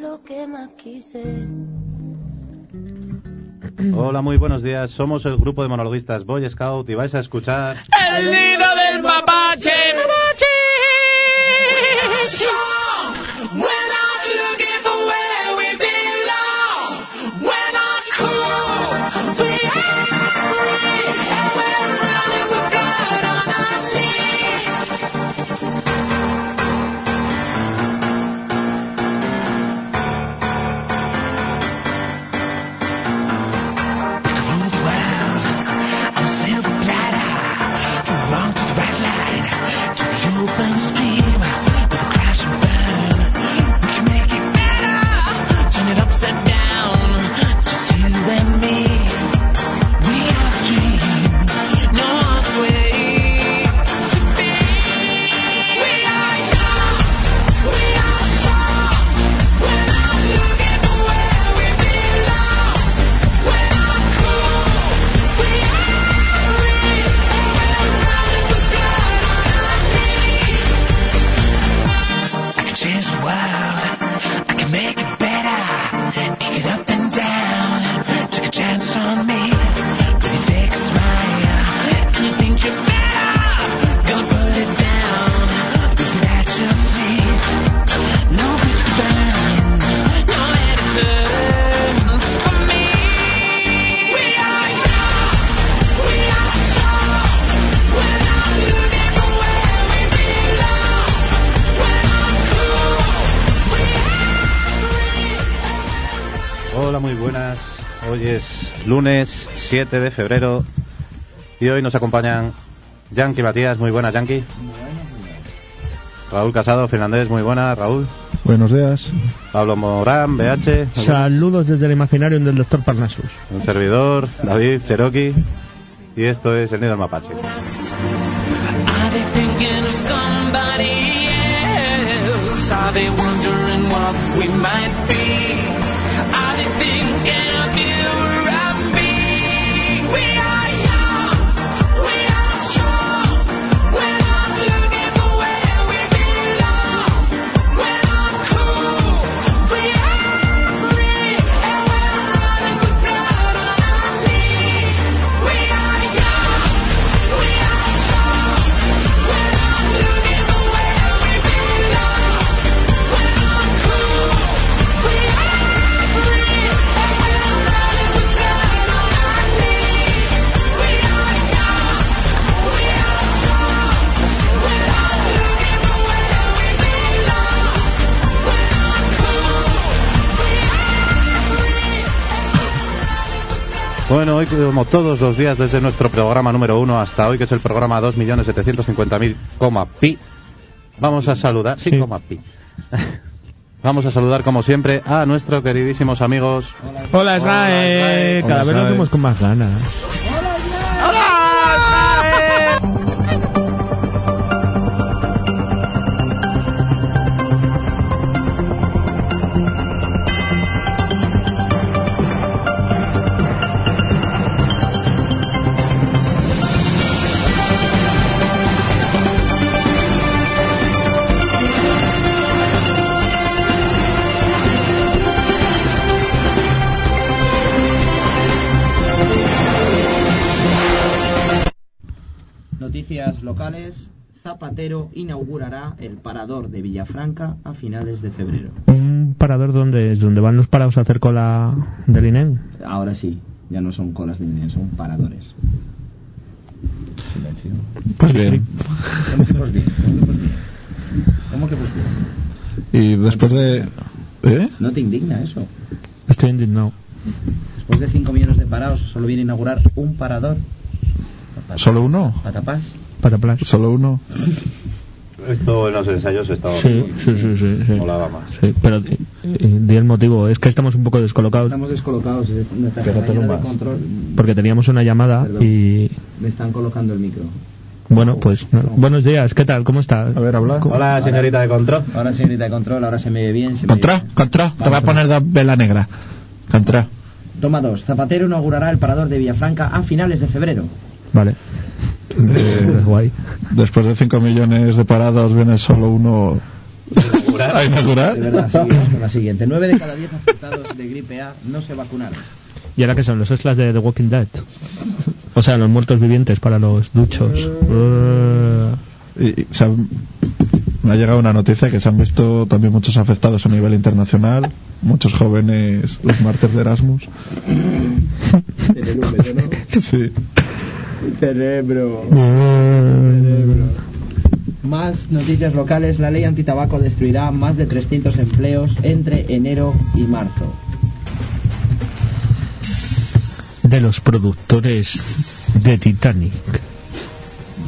lo que más quise. Hola, muy buenos días. Somos el grupo de monologuistas Boy Scout y vais a escuchar. El buenas. Hoy es lunes 7 de febrero y hoy nos acompañan Yankee Matías. Muy buenas, Yankee. Raúl Casado, finlandés. Muy buena, Raúl. Buenos días. Pablo Morán, BH. Saludos desde el Imaginarium del Doctor Parnassus. Un servidor, David Cherokee. Y esto es el Nido del Mapache. Are they thinking of somebody else? Are they wondering what we might be? Are they thinking of you or of me? We are Bueno, hoy como todos los días desde nuestro programa número uno hasta hoy, que es el programa 2.750.000, coma pi, vamos a saludar, sí, Sí. coma pi. Vamos a saludar como siempre a nuestros queridísimos amigos. Hola, Israel. Cada Hola, vez lo hacemos con más ganas. Zapatero inaugurará el parador de Villafranca a finales de febrero. Un parador donde es donde van los parados a hacer cola del INEM. Ahora sí, ya no son colas de dinero, son paradores. Silencio. Pues bien. ¿Cómo que pues bien? ¿Cómo que pues bien? ¿Cómo que pues bien? Y después de... ¿Eh? ¿No te indigna eso? Estoy indignado. Después de 5 millones de parados, solo viene a inaugurar un parador. ¿Solo uno? ¿Patapás? Pataplas. ¿Solo uno? Esto en los ensayos estaba. Sí, sí, sí, sí. sí. Molaba más. Sí, pero eh, di el motivo. Es que estamos un poco descolocados Estamos descolocados. de más. control porque teníamos una llamada Perdón. y... me están colocando el micro. Bueno, pues no. buenos días. ¿Qué tal? ¿Cómo está? A ver, habla. Hola, señorita de control. Ahora señorita de control, ahora se me ve bien. Se me Contra, contra. Te voy a poner de vela negra. Contra. Toma dos. Zapatero inaugurará el parador de Villafranca a finales de febrero. Vale. Eh, guay. Después de 5 millones de parados viene solo uno. a inaugurar. De verdad, seguimos con la siguiente. 9 de cada 10 afectados de gripe A no se vacunaron. ¿Y ahora qué son? Los extras de The Walking Dead. O sea, los muertos vivientes para los duchos. Uh, Y, y se han- me ha llegado una noticia que se han visto también muchos afectados a nivel internacional, muchos jóvenes, los mártires de Erasmus. Sí. Cerebro. uh, Más noticias locales. La ley antitabaco destruirá más de 300 empleos entre enero y marzo. de los productores de Titanic.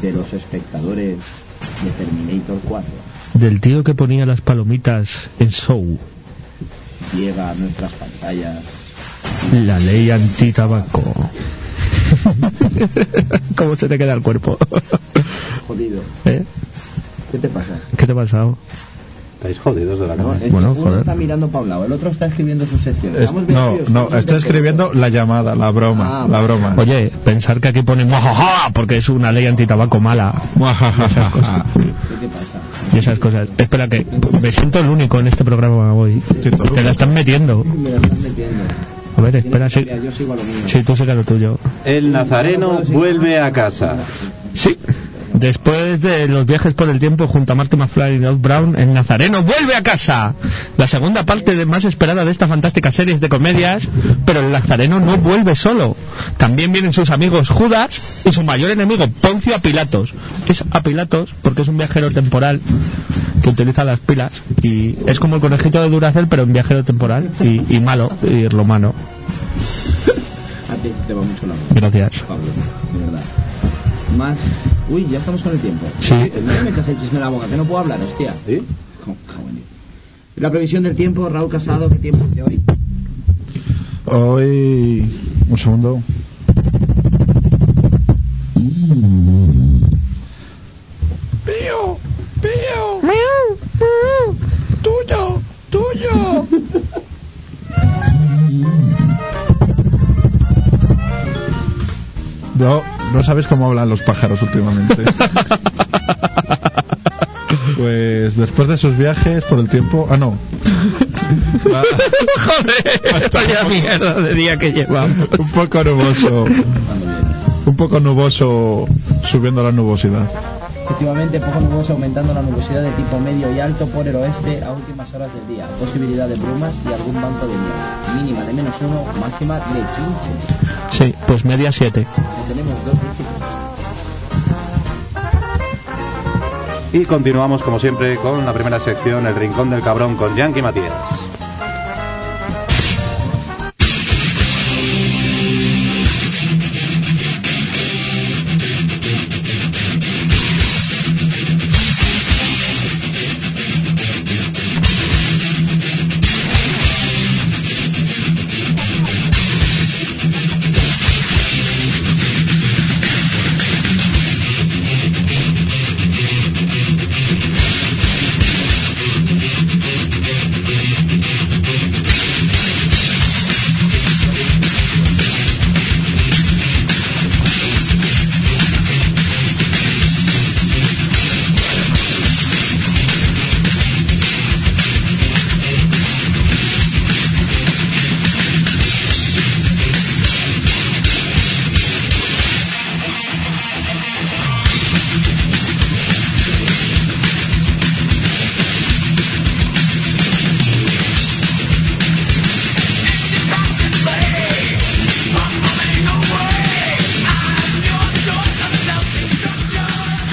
De los espectadores de Terminator 4. Del tío que ponía las palomitas en show. Llega a nuestras pantallas. La ley antitabaco. ¿Cómo se te queda el cuerpo? Jodido. ¿Eh? ¿Qué te pasa? ¿Qué te ha pasado? Estáis jodidos de la No, cabeza. es Bueno, uno joder. está mirando para un lado, el otro está escribiendo su sección. Es- no, no, bien escribiendo la llamada, la broma, Ah, la broma. Oye, pensar que aquí pone "Muajaja", porque es una ley antitabaco mala. Esas cosas. ¿Qué te pasa? Y esas cosas. Espera que me siento el único en este programa hoy. Te la están metiendo. Me la estás metiendo. A ver, espera, sí. Mira, yo sigo a lo mío. Sí, tú saca lo tuyo. El nazareno vuelve a casa. Sí. Después de los viajes por el tiempo junto a Marty McFly y Doc Brown, el Nazareno vuelve a casa. La segunda parte de más esperada de esta fantástica serie de comedias, pero el Nazareno no vuelve solo. También vienen sus amigos Judas y su mayor enemigo Poncio a Pilatos. Es a Pilatos porque es un viajero temporal que utiliza las pilas y es como el conejito de Duracel pero un viajero temporal y, y malo y romano. A ti te va mucho la mano. Gracias. Pablo, de verdad. Más. Uy, ya estamos con el tiempo. Sí. No me metas el chisme en la boca, que no puedo hablar, hostia. ¿Sí? La previsión del tiempo, Raúl Casado, ¿qué tiempo hace hoy? Hoy, un segundo. Pío, pío. Tuyo, tuyo. No, no sabes cómo hablan los pájaros últimamente. Pues después de sus viajes por el tiempo. Ah, no. Va- Joder, vaya mierda de día que llevamos. un poco nuboso. Un poco nuboso subiendo la nubosidad. Efectivamente, poco nuboso aumentando la nubosidad de tipo medio y alto por el oeste a últimas horas del día. Posibilidad de brumas y algún banco de nieve. Mínima de menos uno, máxima de 15. Sí, pues media 7. Ya tenemos dos dígitos. Y continuamos como siempre con la primera sección, el rincón del cabrón con Yankee Matías.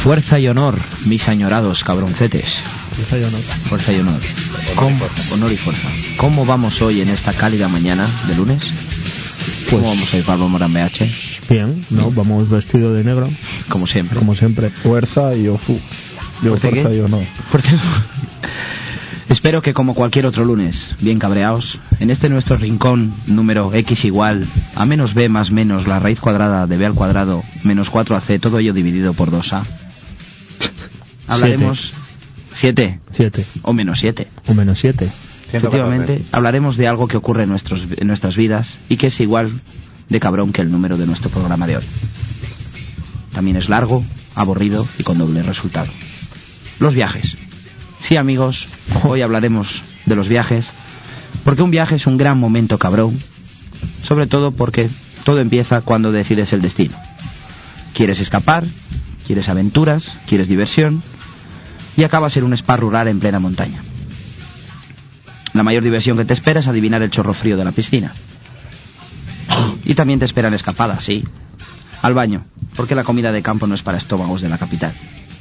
Fuerza y honor, mis añorados cabroncetes. Fuerza y honor. ¿Cómo, honor y fuerza. ¿Cómo vamos hoy en esta cálida mañana de lunes? ¿Cómo vamos hoy, Pablo Morán BH? Bien, ¿no? Vamos vestido de negro, Como siempre. como siempre. Fuerza y ofu. Yo ¿Fuerza fuerza qué? y honor. Fuerza- Espero que como cualquier otro lunes, bien cabreados, en este nuestro rincón número X igual a menos B más menos la raíz cuadrada de B al cuadrado menos 4AC, todo ello dividido por 2A, hablaremos 7 7 o menos 7. o menos 7. Efectivamente, hablaremos de algo que ocurre en, nuestros, en nuestras vidas y que es igual de cabrón que el número de nuestro programa de hoy. También es largo, aburrido y con doble resultado. Los viajes. Sí, amigos, hoy hablaremos de los viajes, porque un viaje es un gran momento cabrón, sobre todo porque todo empieza cuando decides el destino. Quieres escapar, quieres aventuras, quieres diversión, y acabas en un spa rural en plena montaña. La mayor diversión que te espera es adivinar el chorro frío de la piscina. Y también te esperan escapadas, sí. Al baño, porque la comida de campo no es para estómagos de la capital.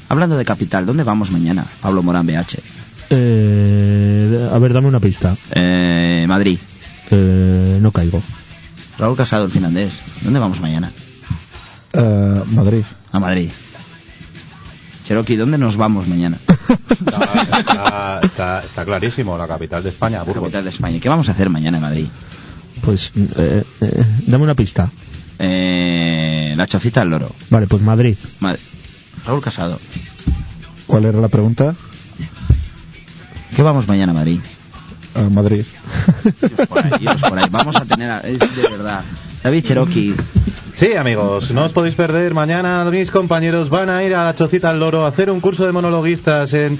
Hablando de capital, ¿dónde vamos mañana? Pablo Morán BH. Eh, a ver, dame una pista. Eh, Madrid. Eh, no caigo. Raúl Casado, el finlandés. ¿Dónde vamos mañana? Eh, Madrid. A Madrid. Cherokee, ¿dónde nos vamos mañana? Está, está- está- está clarísimo, la capital de España, Burgos. Capital de España. ¿Qué vamos a hacer mañana en Madrid? Pues, eh, eh, dame una pista. Eh, la chocita del loro. Vale, pues Madrid. Raúl Casado. ¿Cuál era la pregunta? ¿Qué vamos mañana a Madrid? A Madrid. Por ahí, iros por ahí. Vamos a tener... a- Es de verdad. David Cherokee. Sí, amigos, no os podéis perder. Mañana mis compañeros van a ir a la Chocita al Loro a hacer un curso de monologuistas en...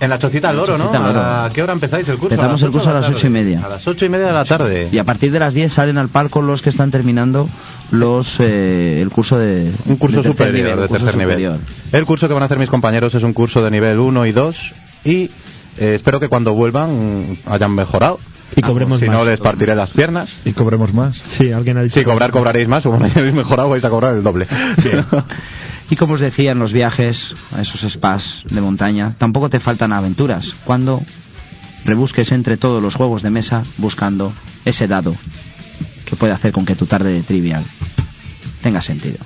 En la Chocita al Loro, ¿no? Loro. ¿A qué hora empezáis el curso? Empezamos ¿A el curso a las la ocho y media. A las ocho y media de la tarde. Y a partir de las 10 salen al palco los que están terminando los eh, el curso de Un curso de superior, nivel, de tercer nivel. El curso que van a hacer mis compañeros es un curso de nivel 1 y 2 y eh, espero que cuando vuelvan hayan mejorado. Y cobremos si más. no les partiré las piernas. Y cobremos más. Sí, alguien ha dicho. Sí, cobrar cobraréis más, o como hayáis mejorado vais a cobrar el doble. Y como os decía, en los viajes a esos spas de montaña, tampoco te faltan aventuras cuando rebusques entre todos los juegos de mesa buscando ese dado que puede hacer con que tu tarde de trivial tenga sentido.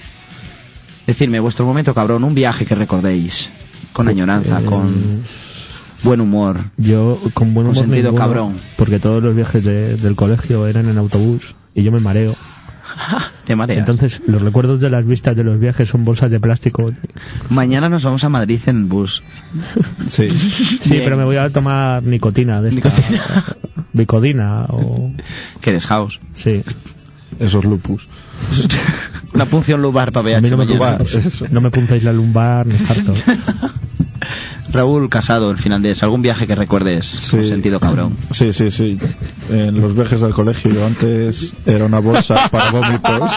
Decidme, vuestro momento cabrón, un viaje que recordéis con añoranza, Eh, con buen humor. Yo, con buen Con humor sentido ninguno, cabrón. Porque todos los viajes de- del colegio eran en autobús y yo me mareo. Te mareas. Entonces, los recuerdos de las vistas de los viajes son bolsas de plástico. Mañana nos vamos a Madrid en bus. Sí. Sí, Bien. pero me voy a tomar nicotina de esta. Bicodina o. Que eres house. Sí. Esos lupus. Una punción lubar para A mí VH no me, punzáis, no me punzáis la lumbar ni harto. Raúl Casado, el finlandés, ¿algún viaje que recuerdes con Sí. sentido cabrón? Sí, sí, sí. En los viajes al colegio yo antes era una bolsa para vómitos.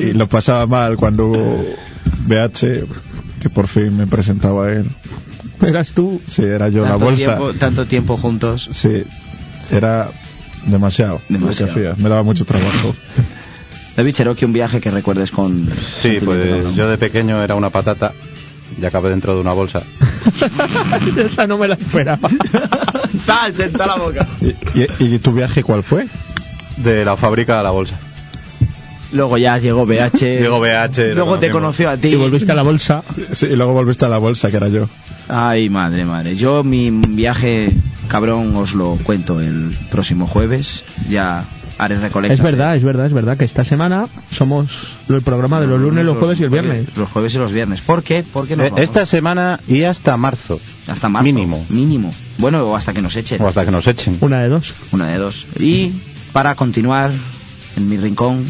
Y lo pasaba mal cuando BH, que por fin me presentaba a él. Eras tú. Sí, era yo la bolsa. tiempo, tanto tiempo juntos. Sí, era demasiado. Demasiado. lo que hacía. Me daba mucho trabajo. David Cherokee, un viaje que recuerdes con... Sí, pues yo de pequeño era una patata y acabé dentro de una bolsa. Esa no me la esperaba. ¡Tal! Senta la boca. ¿Y, y, y tu viaje cuál fue? De la fábrica a la bolsa. Luego ya llegó BH. Llegó BH, Luego te conoció a ti. Y volviste a la bolsa. Sí, y luego volviste a la bolsa, que era yo. Ay, madre, madre. Yo mi viaje cabrón os lo cuento el próximo jueves. Ya recolecta. Es verdad, es verdad, es verdad que esta semana somos el programa de los lunes, los jueves y el viernes. Los jueves y los viernes. ¿Por qué? Porque nos Eh, vamos esta semana y hasta marzo. hasta marzo. mínimo. Mínimo. Bueno, o hasta que nos echen. O hasta que nos echen. Una de dos. Una de dos. Y para continuar en mi rincón,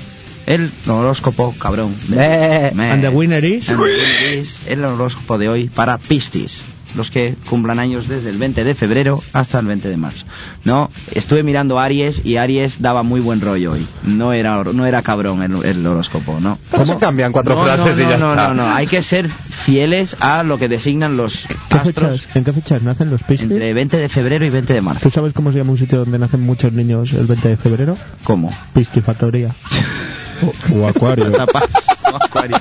el horóscopo cabrón. Eh, Me- And the winner is- And the winner is el horóscopo de hoy para Piscis. Los que cumplan años desde el 20 de febrero hasta el 20 de marzo. No, estuve mirando Aries y Aries daba muy buen rollo hoy. No era, no era cabrón el, el horóscopo, ¿no? ¿Cómo se cambian cuatro No, frases no, y ya no, está? No, no, hay que ser fieles a lo que designan los ¿Qué astros fechas, ¿En qué fechas nacen los Piscis? entre 20 de febrero y 20 de marzo. ¿Tú sabes cómo se llama un sitio donde nacen muchos niños el 20 de febrero? ¿Cómo? Piscifactoría. O acuario.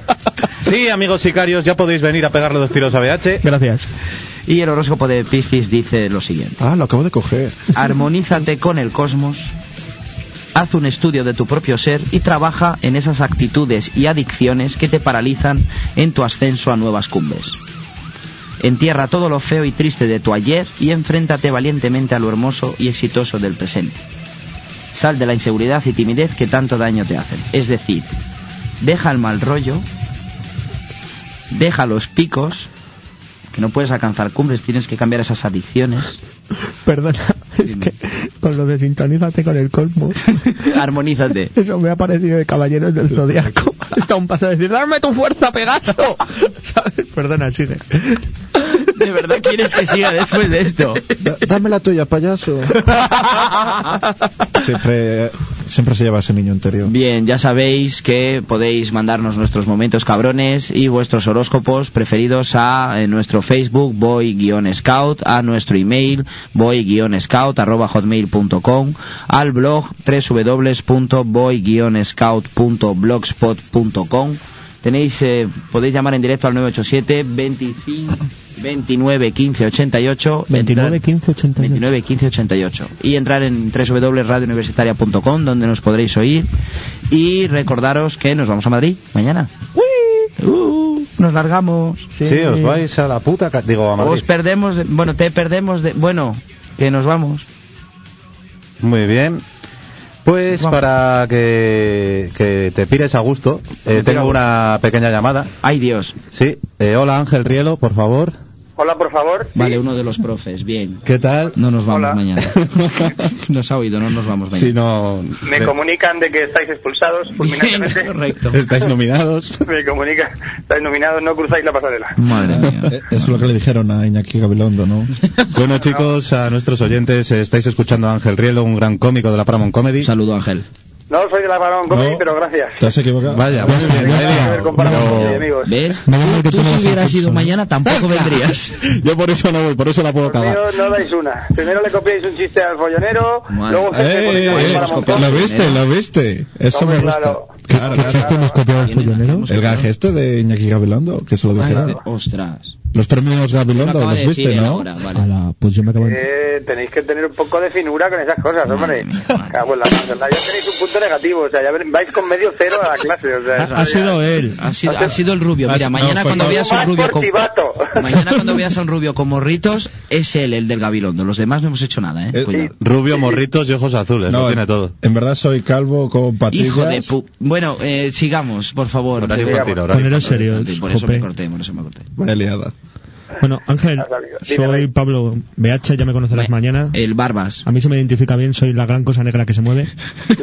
Sí, amigos sicarios, ya podéis venir a pegarle dos tiros a BH. Gracias. Y el horóscopo de Piscis dice lo siguiente. Ah, lo acabo de coger. Armonízate con el cosmos, haz un estudio de tu propio ser y trabaja en esas actitudes y adicciones que te paralizan en tu ascenso a nuevas cumbres. Entierra todo lo feo y triste de tu ayer y enfréntate valientemente a lo hermoso y exitoso del presente. Sal de la inseguridad y timidez que tanto daño te hacen. Es decir, deja el mal rollo, deja los picos, que no puedes alcanzar cumbres, tienes que cambiar esas adicciones. Perdona, es que con lo de sintonízate con el cosmos. Armonízate. Eso me ha parecido de Caballeros del Zodiaco. Está un paso a decir, ¡dame tu fuerza, Pegaso! ¿Sabes? Perdona, sigue. ¿De verdad quieres que siga después de esto? Da- Dame la tuya, payaso. siempre, siempre se lleva ese niño interior. Bien, ya sabéis que podéis mandarnos nuestros momentos cabrones y vuestros horóscopos preferidos a eh, nuestro Facebook boy-scout, a nuestro email boy-scout@hotmail.com, al blog www.boy-scout.blogspot.com. Tenéis, eh, podéis llamar en directo al 987 25 29 15 88 29, entrar- 15, 88. 29 15 88 y entrar en www.radiouniversitaria.com donde nos podréis oír y recordaros que nos vamos a Madrid mañana. Uh, nos largamos. Sí, os vais a la puta... Digo, a Madrid. Os perdemos, de- bueno, te perdemos de, bueno, que nos vamos. Muy bien. Pues Vamos. para que, que te pires a gusto, eh, tengo una pequeña llamada. Ay Dios. Sí. Eh, hola Ángel Rielo, por favor. Hola, por favor. Vale, uno de los profes, bien. ¿Qué tal? No nos vamos Hola. mañana. Nos ha oído, no nos vamos mañana. Si no... Me comunican de que estáis expulsados fulminantemente. Correcto. Estáis nominados. Me comunican, estáis nominados, no cruzáis la pasarela. Madre mía. Eh, Eso es lo que le dijeron a Iñaki Gabilondo, ¿no? Bueno chicos, a nuestros oyentes, eh, estáis escuchando a Ángel Rielo, un gran cómico de la Paramount Comedy. Saludo, Ángel. No soy de la Balón Comedy, No. pero gracias. ¿Te has equivocado? Vaya, Ya muy bien, ver con Paramount Pero-. ¿Ves? Tú Tú si hubieras ido mañana tampoco vendrías. Yo por eso no voy, por eso la puedo cagar. no, no dais una. Primero le copiáis un chiste al follonero, Madre. luego Eh, eh, eh, para. ¿Lo viste? ¿Lo viste? Eso me gusta. claro. Claro, ¿Qué claro. chiste hemos copiado el follonero? El gaje este de Iñaki Gabilondo, que se lo Ah, dijeron. este- Ostras. Los premios Lo Gabilondo, ¿los decir viste, no? ahora, vale. Ala, pues yo me acabo de... Eh, tenéis que tener un poco de finura con esas cosas, hombre. Cago en la. Ya tenéis un punto negativo, o sea, ya vais con medio cero a la clase, o sea. eso Ha, sido él. Ha sido, ha sido el rubio. Mira, mañana no, cuando veas un rubio con... Mañana cuando veas a un rubio con morritos, es él el del Gabilondo. Los demás no hemos hecho nada, ¿eh? Eh, Cuidado. Rubio, morritos y ojos azules, lo tiene todo. en verdad soy calvo con patillas. Hijo de pu... Bueno, eh, sigamos, por favor. Poneros serios, Por eso me corté, por eso me corté. Vaya liada. Bueno, Ángel, soy. Pablo BH, ya me conocerás mañana. El Barbas. A mí se me identifica bien, soy la gran cosa negra que se mueve.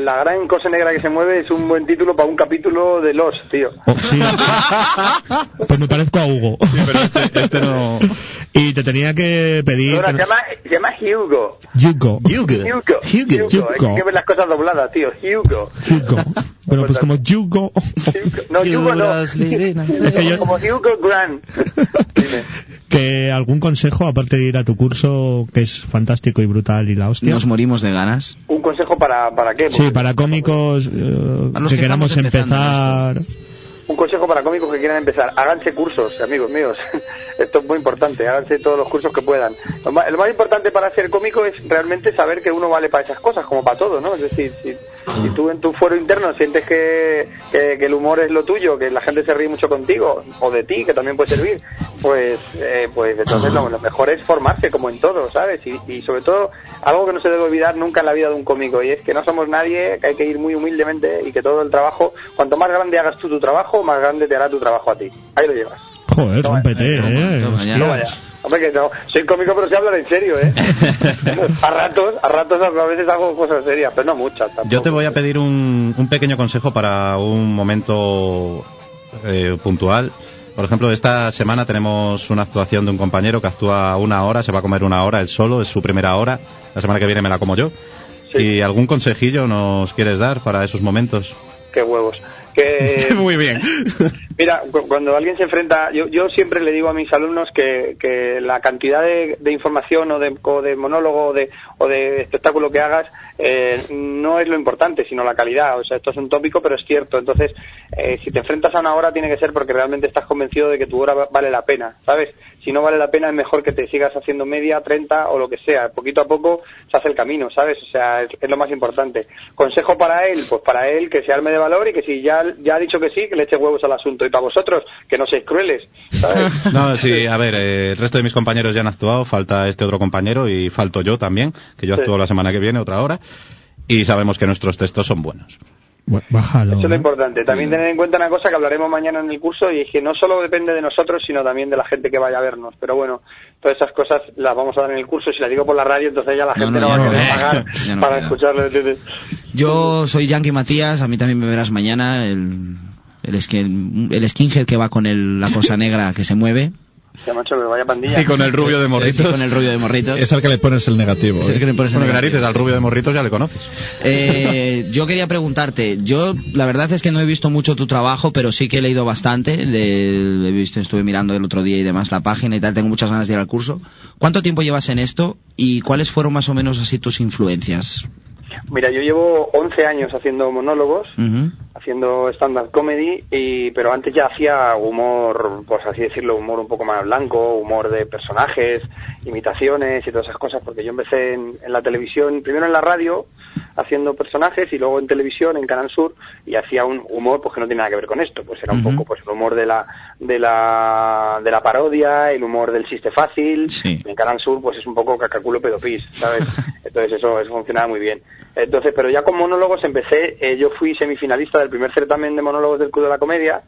La gran cosa negra que se mueve es un buen título para un capítulo de Los, tío. Oh, sí. Pues me parezco a Hugo. pero este, este no... Y te tenía que pedir... Ahora, se llama, se llama Hugo. Hugo. Hugo. Hugo. Hugo. Hay que ver las cosas dobladas, tío. Hugo. Hugo. Bueno, pues como Hugo. Hugo. No, Hugo no. Es que yo- Como Hugo Grant. Dime. Que algún consejo, aparte de ir a tu curso, que es fantástico y brutal y la hostia. Nos morimos de ganas. Un consejo para, para qué? Sí, para cómicos eh, que que queramos empezar. Un consejo para cómicos que quieran empezar. Háganse cursos, amigos míos. Esto es muy importante. Háganse todos los cursos que puedan. Lo más, lo más importante para ser cómico es realmente saber que uno vale para esas cosas, como para todo, ¿no? Es decir, si, si tú en tu fuero interno sientes que, que, el humor es lo tuyo, que la gente se ríe mucho contigo, o de ti, que también puede servir, pues, eh, pues entonces lo, lo mejor es formarse, como en todo, ¿sabes? Y, y sobre todo, algo que no se debe olvidar nunca en la vida de un cómico, y es que no somos nadie, que hay que ir muy humildemente y que todo el trabajo, cuanto más grande hagas tú tu trabajo, más grande te hará tu trabajo a ti. Ahí lo llevas. Joder, Toma, rompete, toma, eh. toma, vaya. Hombre, que no. Soy cómico, pero sé hablar en serio, ¿eh? a ratos, a ratos a veces hago cosas serias, pero no muchas. Tampoco. Yo te voy a pedir un, un pequeño consejo para un momento eh, puntual. Por ejemplo, esta semana tenemos una actuación de un compañero que actúa una hora, se va a comer una hora él solo, es su primera hora. La semana que viene me la como yo. Sí. ¿Y algún consejillo nos quieres dar para esos momentos? Qué huevos. Que, Muy bien. Mira, cu- cuando alguien se enfrenta, yo, yo siempre le digo a mis alumnos que, la cantidad de, información o de, o de monólogo o de, o de espectáculo que hagas eh, no es lo importante, sino la calidad. O sea, esto es un tópico, pero es cierto. Entonces, eh, si te enfrentas a una hora, tiene que ser porque realmente estás convencido de que tu hora va- vale la pena, ¿sabes? Si no vale la pena, es mejor que te sigas haciendo media, 30 o lo que sea. Poquito a poco se hace el camino, ¿sabes? O sea, es, lo más importante. Consejo para él, pues para él que se arme de valor y que si ya ha dicho que sí, que le eche huevos al asunto. Y para vosotros, que no seáis crueles, ¿sabes? No, sí, a ver, eh, el resto de mis compañeros ya han actuado, falta este otro compañero y falto yo también, que yo Sí. actúo la semana que viene, otra hora, y sabemos que nuestros textos son buenos. Bu- Bájalo. Eso es lo ¿eh? importante. También tener en cuenta una cosa que hablaremos mañana en el curso y es que no solo depende de nosotros, sino también de la gente que vaya a vernos. Pero bueno, todas esas cosas las vamos a dar en el curso. Si las digo por la radio, entonces ya la No, gente no, no, ya va a no, querer eh. pagar no para escucharlo. Yo soy Yankee Matías, a mí también me verás mañana. El, el, skin- el skinhead que va con el- la cosa negra que se mueve. Ya, macho, que vaya pandilla. Y con el rubio de morritos. con el rubio de morritos. Es al que le pones el negativo. Es el ¿eh? que le pones Bueno, el- narices, al rubio de morritos ya le conoces. Eh, yo quería preguntarte, yo la verdad es que no he visto mucho tu trabajo, pero sí que he leído bastante, de- he visto, estuve mirando el otro día y demás la página y tal, tengo muchas ganas de ir al curso. ¿Cuánto tiempo llevas en esto y cuáles fueron más o menos así tus influencias? Mira, yo llevo 11 años haciendo monólogos, haciendo stand-up comedy, y, pero antes ya hacía humor, pues así decirlo, humor un poco más blanco, humor de personajes, imitaciones y todas esas cosas, porque yo empecé en, en la televisión, primero en la radio, haciendo personajes, y luego en televisión, en Canal Sur, y hacía un humor pues que no tiene nada que ver con esto, pues era un poco pues el humor de la, de la, de la parodia, el humor del chiste fácil, Sí. en Canal Sur pues es un poco cacaculo pedopis, ¿sabes? Entonces eso, eso funcionaba muy bien. Entonces, pero ya con monólogos empecé, eh, yo fui semifinalista del primer certamen de monólogos del Club de la Comedia,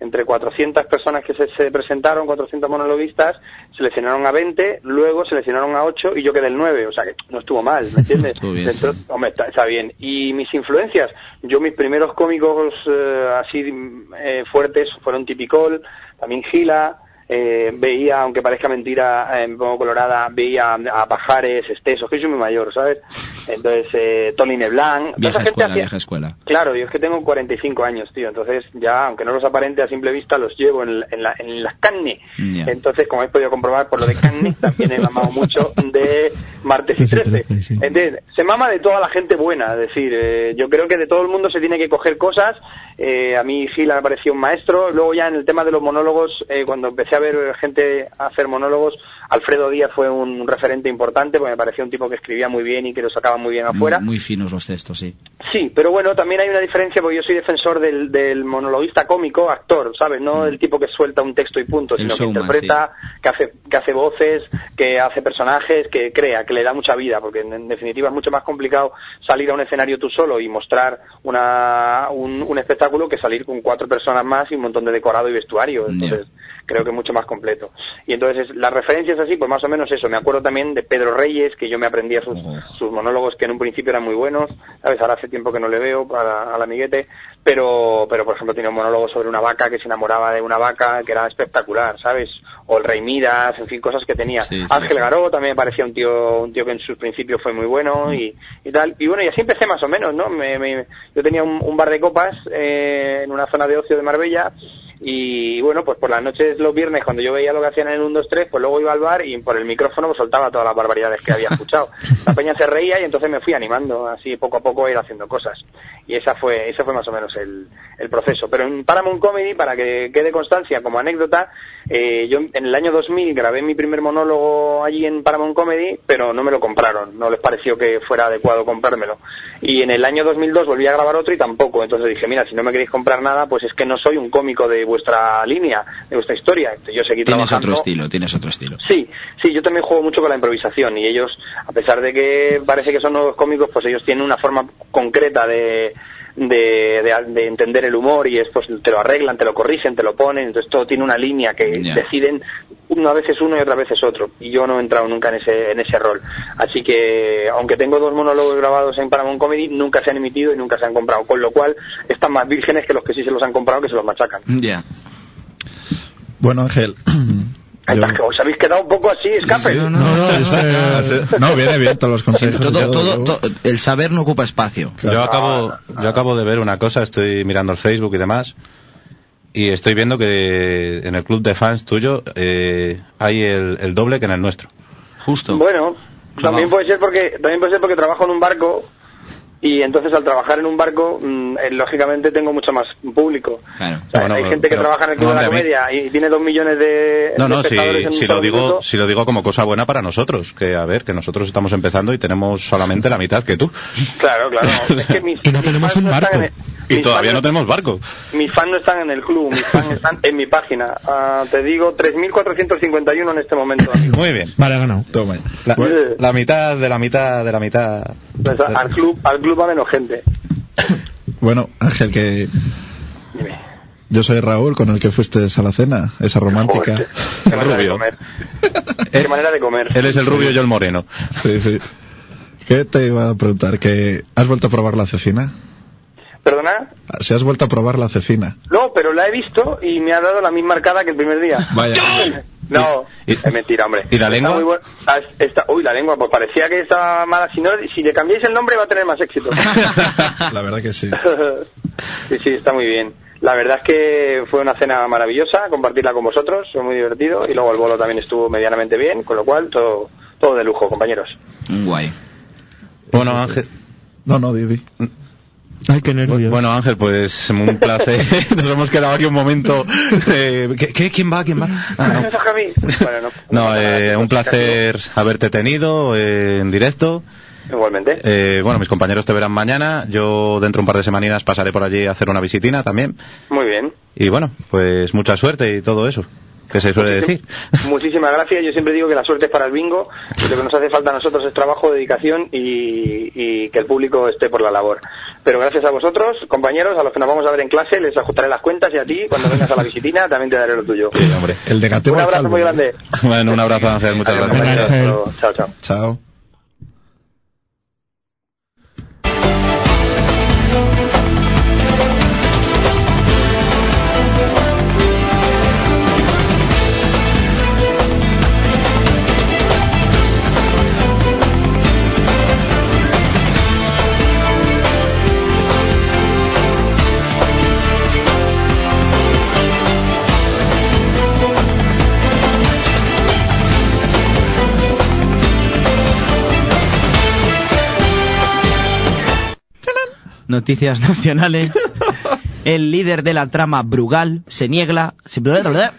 entre 400 personas que se, se presentaron, 400 monologuistas, seleccionaron a 20, luego seleccionaron a 8 y yo quedé el 9, o sea que no estuvo mal, ¿me entiendes? Dentro- hombre, está, está bien. Y mis influencias, yo mis primeros cómicos eh, así eh, fuertes fueron Tipicol, también Gila, eh, veía, aunque parezca mentira, eh, me pongo colorada, veía a Pajares, Estesos, que yo soy muy mayor, ¿sabes? Entonces, eh, Tony Leblanc, toda Vieja gente escuela, hacía- vieja escuela. Claro, yo es que tengo 45 años, tío, entonces ya, aunque no los aparente a simple vista, los llevo en, en, la, en las carnes. Ya. Entonces, como habéis podido comprobar por lo de carne, también he mamado mucho de martes y 13. ¿Entiendes? Se mama de toda la gente buena, es decir, eh, yo creo que de todo el mundo se tiene que coger cosas. eh, a mí Gila me pareció un maestro. Luego ya en el tema de los monólogos, eh, cuando empecé a ver gente hacer monólogos, Alfredo Díaz fue un referente importante, porque me parecía un tipo que escribía muy bien y que lo sacaba muy bien afuera. Muy finos los textos, sí. Sí, pero bueno, también hay una diferencia porque yo soy defensor del, del monologuista cómico, actor, ¿sabes? No el tipo que suelta un texto y punto, Mm. El sino que interpreta, que hace, que hace voces, que hace personajes, que crea, que le da mucha vida, porque en, en definitiva es mucho más complicado salir a un escenario tú solo y mostrar una, un, un espectáculo que salir con cuatro personas más y un montón de decorado y vestuario. Entonces, creo que es mucho más completo. Y entonces, las referencias así, pues más o menos eso. Me acuerdo también de Pedro Reyes, que yo me aprendía sus, sus monólogos que en un principio eran muy buenos, ¿sabes? Ahora hace tiempo que no le veo para, al amiguete, pero, pero por ejemplo tiene un monólogo sobre una vaca que se enamoraba de una vaca, que era espectacular, ¿sabes? O el Rey Midas, en fin, cosas que tenía. Sí, sí, Ángel sí. Garó también me parecía un tío, un tío que en sus principios fue muy bueno y, y tal. Y bueno, y así empecé más o menos, ¿no? Me, me- yo tenía un, un bar de copas eh, en una zona de ocio de Marbella y bueno, pues por las noches los viernes cuando yo veía lo que hacían en el 1, 2, 3, pues luego iba al bar y por el micrófono pues soltaba todas las barbaridades que había escuchado. La peña se reía y entonces me fui animando así poco a poco a ir haciendo cosas. Y esa fue, ese fue más o menos el, el proceso. Pero en Paramount Comedy, para que quede constancia como anécdota, eh, yo en el año 2000 grabé mi primer monólogo allí en Paramount Comedy, pero no me lo compraron, no les pareció que fuera adecuado comprármelo. Y en el año 2002 volví a grabar otro y tampoco. Entonces dije, mira, si no me queréis comprar nada, pues es que no soy un cómico de vuestra línea, de vuestra historia. Entonces yo seguí Tienes trabajando. otro estilo, tienes otro estilo. Sí, sí, yo también juego mucho con la improvisación y ellos, a pesar de que parece que son nuevos cómicos, pues ellos tienen una forma concreta de, de, de- de entender el humor y es, pues te lo arreglan, te lo corrigen, te lo ponen, entonces todo tiene una línea que deciden una veces uno y otra veces otro y yo no he entrado nunca en ese, en ese rol. Así que, aunque tengo dos monólogos grabados en Paramount Comedy, nunca se han emitido y nunca se han comprado, con lo cual están más vírgenes que los que sí se los han comprado que se los machacan. Ya. Bueno, Ángel. Yo- os habéis quedado un poco así, escape. No, no, es que- no, viene bien todos los consejos. Todo, yo- todo, el saber no ocupa espacio. Yo acabo, yo acabo de ver una cosa, estoy mirando el Facebook y demás, y estoy viendo que en el club de fans tuyo eh, hay el, el doble que en el nuestro. Justo. Bueno, también puede ser porque también puede ser porque trabajo en un barco y entonces al trabajar en un barco mm, eh, lógicamente tengo mucho más público. Claro. O sea, Bueno, hay pero- gente que pero- trabaja en el club no, de la comedia y tiene dos millones de, No, de no, si, en si un lo digo, minuto. si lo digo como cosa buena para nosotros, que a ver, que nosotros estamos empezando y tenemos solamente la mitad que tú. Claro, claro. Es que mis, Y no tenemos fans un barco. en el- Y mis todavía fans- no tenemos barco. Mis fans no están en el club, mis fans están en mi página. Ah, te digo 3.451 en este momento. amigo. Muy bien. Vale, ganado. Toma. La, la mitad de la mitad de la mitad. Pues, al club al club va menos gente. Bueno, Ángel, que Dime. yo soy Raúl, con el que fuiste a la cena, esa romántica. Joder, qué manera de Rubio. comer. Qué manera de comer. Él es el rubio y yo el moreno. Sí, sí. ¿Qué te iba a preguntar? ¿Que ¿Has vuelto a probar la cecina? ¿Perdona? ¿Si has vuelto a probar la cecina? No, pero la he visto y me ha dado la misma arcada que el primer día. Vaya. No, ¿Y- es mentira, hombre. ¿Y la Está lengua? muy ah, está- uy, la lengua, pues parecía que estaba mala. Si, no, si le cambiáis el nombre va a tener más éxito. La verdad que sí. sí, sí, está muy bien. La verdad es que fue una cena maravillosa, compartirla con vosotros, fue muy divertido. Y luego el bolo también estuvo medianamente bien, con lo cual todo, todo de lujo, compañeros. Guay. Bueno, Ángel. No, no, Didi. Ay, qué nervios. Bueno, Ángel, pues un placer. Nos hemos quedado aquí un momento. eh, ¿qué, qué? quién va? ¿Quién va? Ah, no. ¿Me toca a mí? Bueno, no, eh, un placer haberte tenido eh, en directo. Igualmente. Eh, bueno, mis compañeros te verán mañana. Yo dentro de un par de semaninas pasaré por allí a hacer una visitina también. Muy bien. Y bueno, pues mucha suerte y todo eso que se suele decir. Muchísimas gracias. Yo siempre digo que la suerte es para el bingo. Lo que nos hace falta a nosotros es trabajo, dedicación y, y que el público esté por la labor. Pero gracias a vosotros, compañeros, a los que nos vamos a ver en clase, les ajustaré las cuentas y a ti, cuando vengas a la visitina, también te daré lo tuyo. Sí, hombre. El de Un abrazo calvo. muy grande. Bueno, un abrazo, Ángel. Muchas Adiós, gracias. Chao, chao. Chao. Noticias nacionales. El líder de la trama Brugal se niegla, se,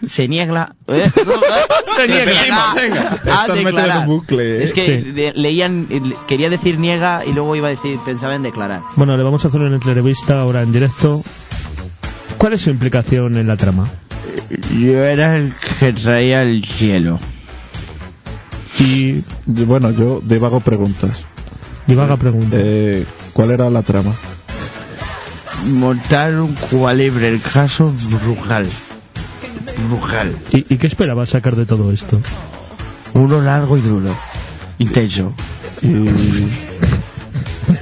se niegla, eh, se niega a Estás metido en declarar. un bucle, ¿eh? Es que Sí. de- leían, quería decir niega y luego iba a decir, pensaba en declarar. Bueno, le vamos a hacer una entrevista ahora en directo. ¿Cuál es su implicación en la trama? Yo era el que traía el hielo. Y Bueno, yo divago preguntas. divaga pregunta. Eh, ¿Cuál era la trama? Montar un cualibre, el caso Brugal. Brugal. ¿Y, y qué esperaba sacar de todo esto? Uno largo y duro. Intenso. Y,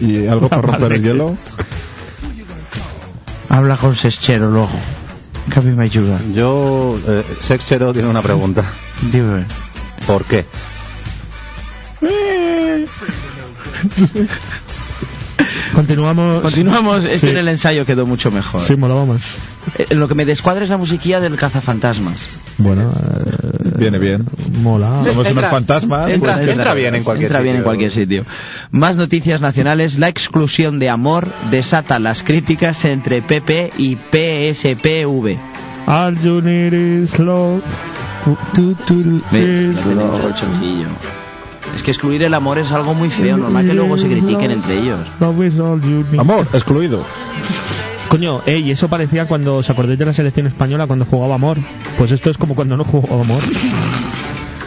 y algo para romper el hielo. Habla con Seschero luego. Que a mí me ayuda. Yo, eh, Sexchero tiene una pregunta. Dime. ¿Por qué? Continuamos. Continuamos. Es Sí. que en el ensayo quedó mucho mejor. Sí, molaba más. Eh, lo que me descuadra es la musiquilla del cazafantasmas. Bueno, eh, Viene bien. mola. Somos Entra- unos fantasmas. Entra, pues, entra bien en cualquier entra bien en sitio. cualquier sitio. Más noticias nacionales. La exclusión de amor desata las críticas entre PP y PSPV. All you need is love. Tu, Ve, is Es que excluir el amor es algo muy feo. Normal que luego se critiquen entre ellos. Amor, excluido. Coño, ey, eso parecía cuando os acordáis de la selección española cuando jugaba amor. Pues esto es como cuando no jugaba amor.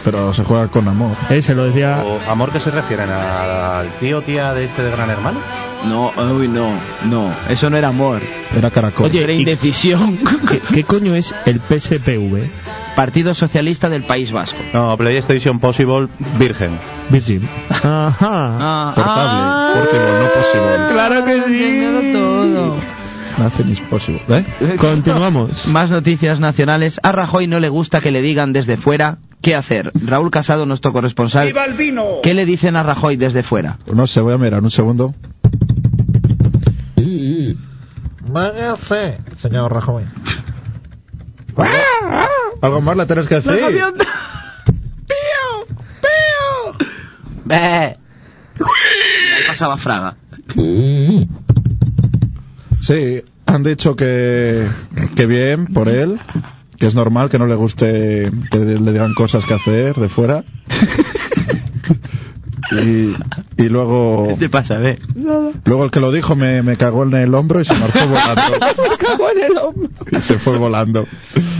Pero se juega con amor. Eh, se lo decía. ¿O amor que se refieren al tío tía de este de Gran Hermano? No, uy, no, no. Eso no era amor. Era caracol. Oye, era indecisión. ¿Qué, qué coño es el PSPV? Partido Socialista del País Vasco. No, PlayStation Possible Virgen. Virgin. Ajá. Ah, Portable. ah, Portable, no possible. Claro que sí. todo. Nothing is possible. ¿Eh? Continuamos. Más noticias nacionales. A Rajoy no le gusta que le digan desde fuera qué hacer. Raúl Casado, nuestro corresponsal. ¿Qué le dicen a Rajoy desde fuera? No sé, voy a mirar un segundo. Váyase, señor Rajoy. ¿Algo más le tienes que decir? ¡Bé! Ahí pasaba Fraga. Sí, han dicho que, que bien por él, que es normal que no le guste que le digan cosas que hacer de fuera. Y, y luego, ¿Qué te pasa, ve? luego el que lo dijo me, me cagó en el hombro y se marchó volando. Y se fue volando.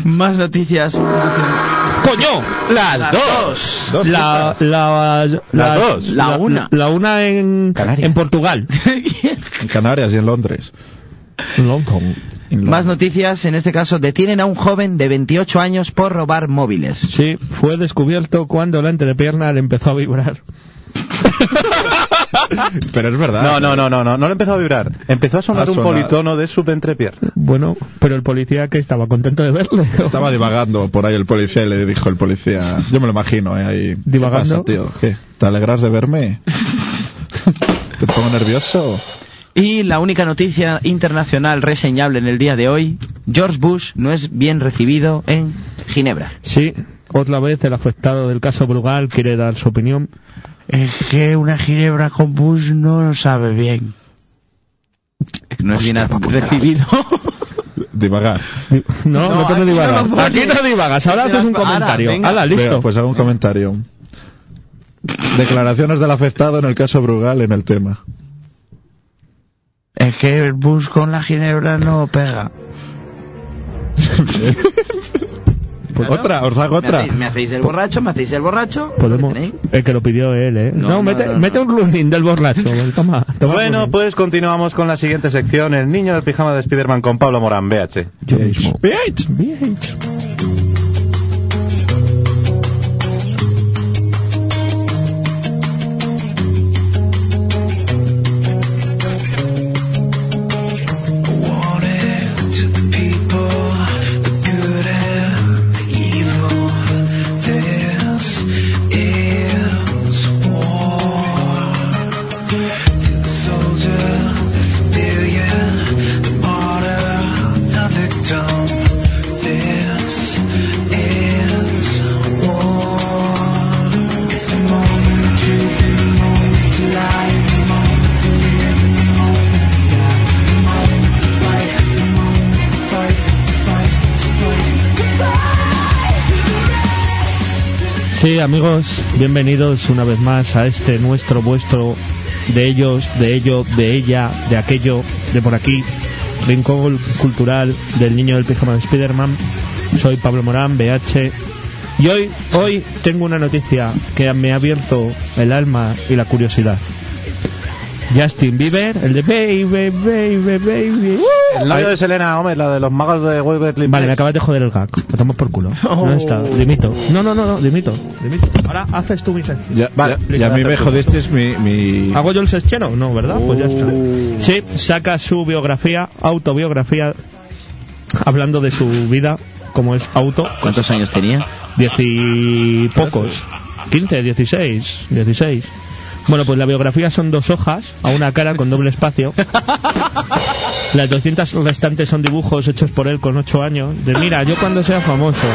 Más noticias. ¡Coño! Las dos. Dos La, la, la, dos. La una. La, una en, Canarias. en Portugal. En Canarias y en Londres. Más noticias, en este caso, detienen a un joven de 28 años por robar móviles. Sí, fue descubierto cuando la entrepierna le empezó a vibrar. Pero es verdad. No, no, no, no, no, no le empezó a vibrar. Empezó a sonar Ha un sonado. politono de su entrepierna. Bueno, pero el policía que estaba contento de verle. Estaba divagando por ahí el policía y le dijo el policía, yo me lo imagino, ¿eh? Ahí, ¿qué ¿Divagando? pasa, tío? ¿Qué? ¿Te alegras de verme? ¿Te pongo nervioso? Y la única noticia internacional reseñable en el día de hoy, George Bush no es bien recibido en Ginebra. Sí, otra vez el afectado del caso Brugal quiere dar su opinión. Es que una ginebra con Bush no lo sabe bien. No es bien recibido. Divagar. No, no, No, te aquí divagas. no Aquí no divagas, ahora haces un Ahora, comentario. venga. Hala, listo. Venga, pues hago un comentario. Declaraciones del afectado en el caso Brugal en el tema. Es que el Bush con la ginebra no pega. Pues otra, os hago ¿Me otra. hacéis, me hacéis el borracho? ¿Me hacéis el borracho? Podemos. El que lo pidió él, ¿eh? No, No, no, mete, no, no. mete un running del borracho. Toma, toma Bueno, pues continuamos con la siguiente sección, el niño del pijama de Spiderman con Pablo Morán, BH. Yo mismo. Bien. Bien. Amigos, bienvenidos una vez más a este nuestro, vuestro, de ellos, de ello, de ella, de aquello, de por aquí, rincón cultural del niño del pijama de Spiderman. Soy Pablo Morán, BH. Y hoy, hoy tengo una noticia que me ha abierto el alma y la curiosidad. Justin Bieber, el de Baby, Baby, Baby. El novio de Selena Gómez, la de los magos de Waverly Vale, me acabas de joder el gag. Lo tomas por culo. No está. Dimito. No, no, no, no. Dimito. Dimito. Ahora haces tú mi sección. Ya, Vale, ya- y a mí me jodisteis mi... mi... ¿Hago yo el sechero? No, ¿verdad? Pues ya está. Sí, saca su biografía, autobiografía, hablando de su vida, como es auto. ¿Cuántos años tenía? Diez y pocos. 15, 16, 16. Bueno, pues la biografía son dos hojas, a una cara con doble espacio. Las 200 restantes son dibujos hechos por él con 8 años. De mira, yo cuando sea famoso.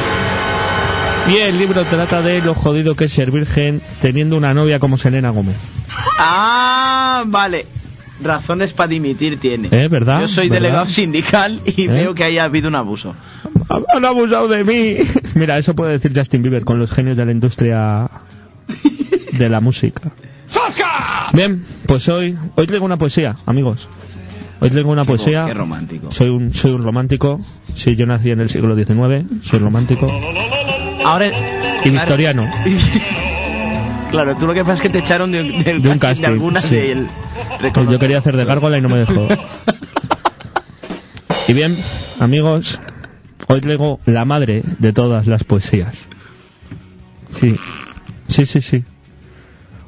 Y el libro trata de lo jodido que es ser virgen teniendo una novia como Selena Gómez. Ah, vale. Razones para dimitir tiene. ¿Eh? ¿Verdad? Yo soy ¿Verdad? delegado sindical y ¿Eh? veo que haya habido un abuso. Han abusado de mí. Mira, eso puede decir Justin Bieber con los genios de la industria de la música. Bien, pues hoy, hoy traigo una poesía, amigos. Hoy traigo una poesía. Qué romántico. Soy un, soy un romántico. Sí, yo nací en el siglo XIX. Soy romántico. Ahora. Y victoriano. Claro, tú lo que pasa es que te echaron de, un- del De un casting, casting, de alguna sí. del Pues yo quería hacer de gárgola y no me dejó. Y bien, amigos, hoy traigo la madre de todas las poesías. Sí, sí, sí, sí.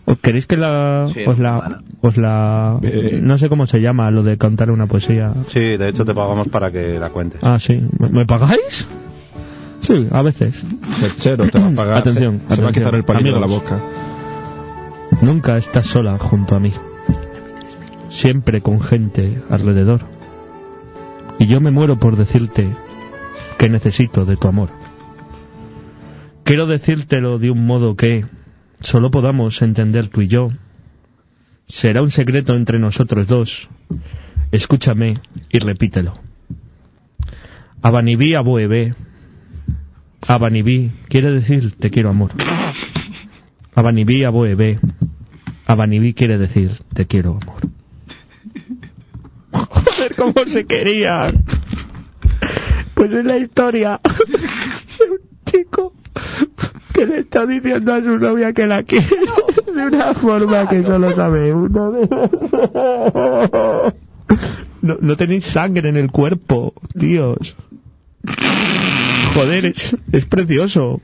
¿Os ¿Queréis que la, Sí, os la, bueno. os la, no sé cómo se llama lo de cantar una poesía? Sí, de hecho te pagamos para que la cuentes. Ah, sí. ¿Me, me pagáis? Sí, a veces. Tercero, te va a pagar. Atención, Se, se va a quitar el palillo de la boca. Nunca estás sola junto a mí. Siempre con gente alrededor. Y yo me muero por decirte que necesito de tu amor. Quiero decírtelo de un modo que solo podamos entender tú y yo. Será un secreto entre nosotros dos. Escúchame y repítelo. Abanibí abueve. Abanibí quiere decir te quiero amor. Abanibí abueve. Abanibí quiere decir te quiero amor. Joder, cómo se querían. Pues es la historia que le está diciendo a su novia que la quiere de una forma que solo sabe uno de no, no tenéis sangre en el cuerpo, tíos. Joder, es, es precioso.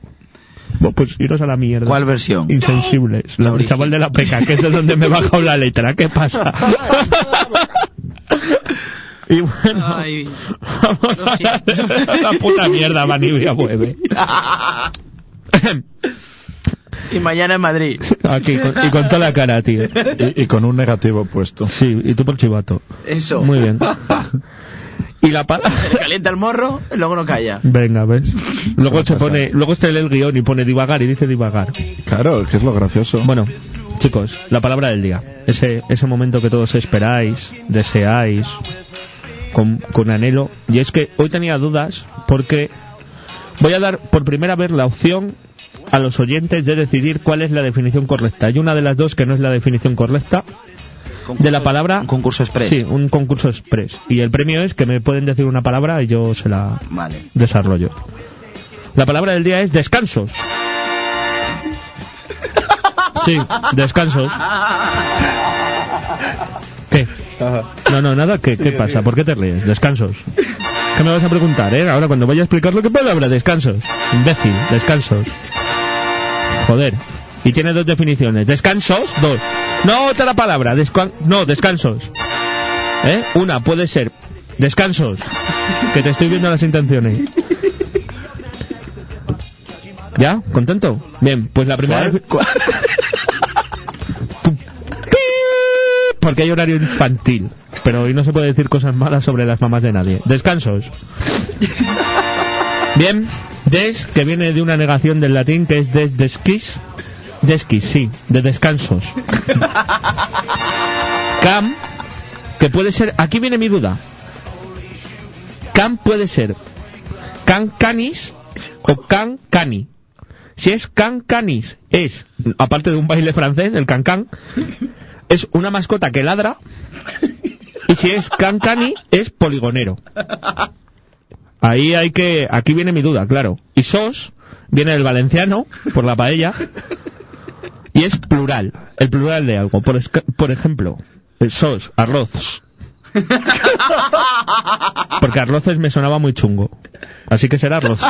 Bueno, pues iros a la mierda. ¿Cuál versión? Insensibles. La del chaval de la peca, que es de donde me he bajado la letra. ¿Qué pasa? y bueno, Ay, vamos a la, la puta mierda, Manibia mueve. y mañana en Madrid. Aquí, con- y con toda la cara, tío. Y, y con un negativo puesto. Sí, y tú por chivato. Eso. Muy bien. Y la palabra... Se le calienta el morro, luego no calla. Venga, ¿ves? Luego se pone, luego está el guion y pone divagar y dice divagar. Claro, que es lo gracioso. Bueno, chicos, la palabra del día. Ese, ese momento que todos esperáis, deseáis, con, con anhelo. Y es que hoy tenía dudas porque voy a dar por primera vez la opción a los oyentes de decidir cuál es la definición correcta. Hay una de las dos que no es la definición correcta de la palabra. Un concurso express. Sí, un concurso express. Y el premio es que me pueden decir una palabra y yo se la Vale. desarrollo. La palabra del día es descansos. Sí, descansos. ¿Qué? No, no, nada, ¿qué, qué pasa? ¿Por qué te ríes? Descansos. ¿Qué me vas a preguntar, eh? Ahora cuando vaya a explicar lo que palabra, descansos. Imbécil, descansos. Joder. Y tiene dos definiciones. Descansos, dos. No otra palabra, descan- no, descansos. ¿Eh? Una puede ser descansos. Que te estoy viendo las intenciones. ¿Ya? ¿Contento? Bien, pues la primera... Porque hay horario infantil. Pero hoy no se puede decir cosas malas sobre las mamás de nadie. Descansos. Bien, des, que viene de una negación del latín que es des desquis. Desquis, sí, de descansos. Cam, que puede ser. Aquí viene mi duda. Cam puede ser can canis o can cani. Si es can canis, es, aparte de un baile francés, el can can, es una mascota que ladra. Y si es can cani, es poligonero. Ahí hay que, aquí viene mi duda, claro. Y sos viene del valenciano, por la paella, y es plural, el plural de algo. Por, por ejemplo, el sos, arroz. Porque arroces me sonaba muy chungo. Así que será arroz.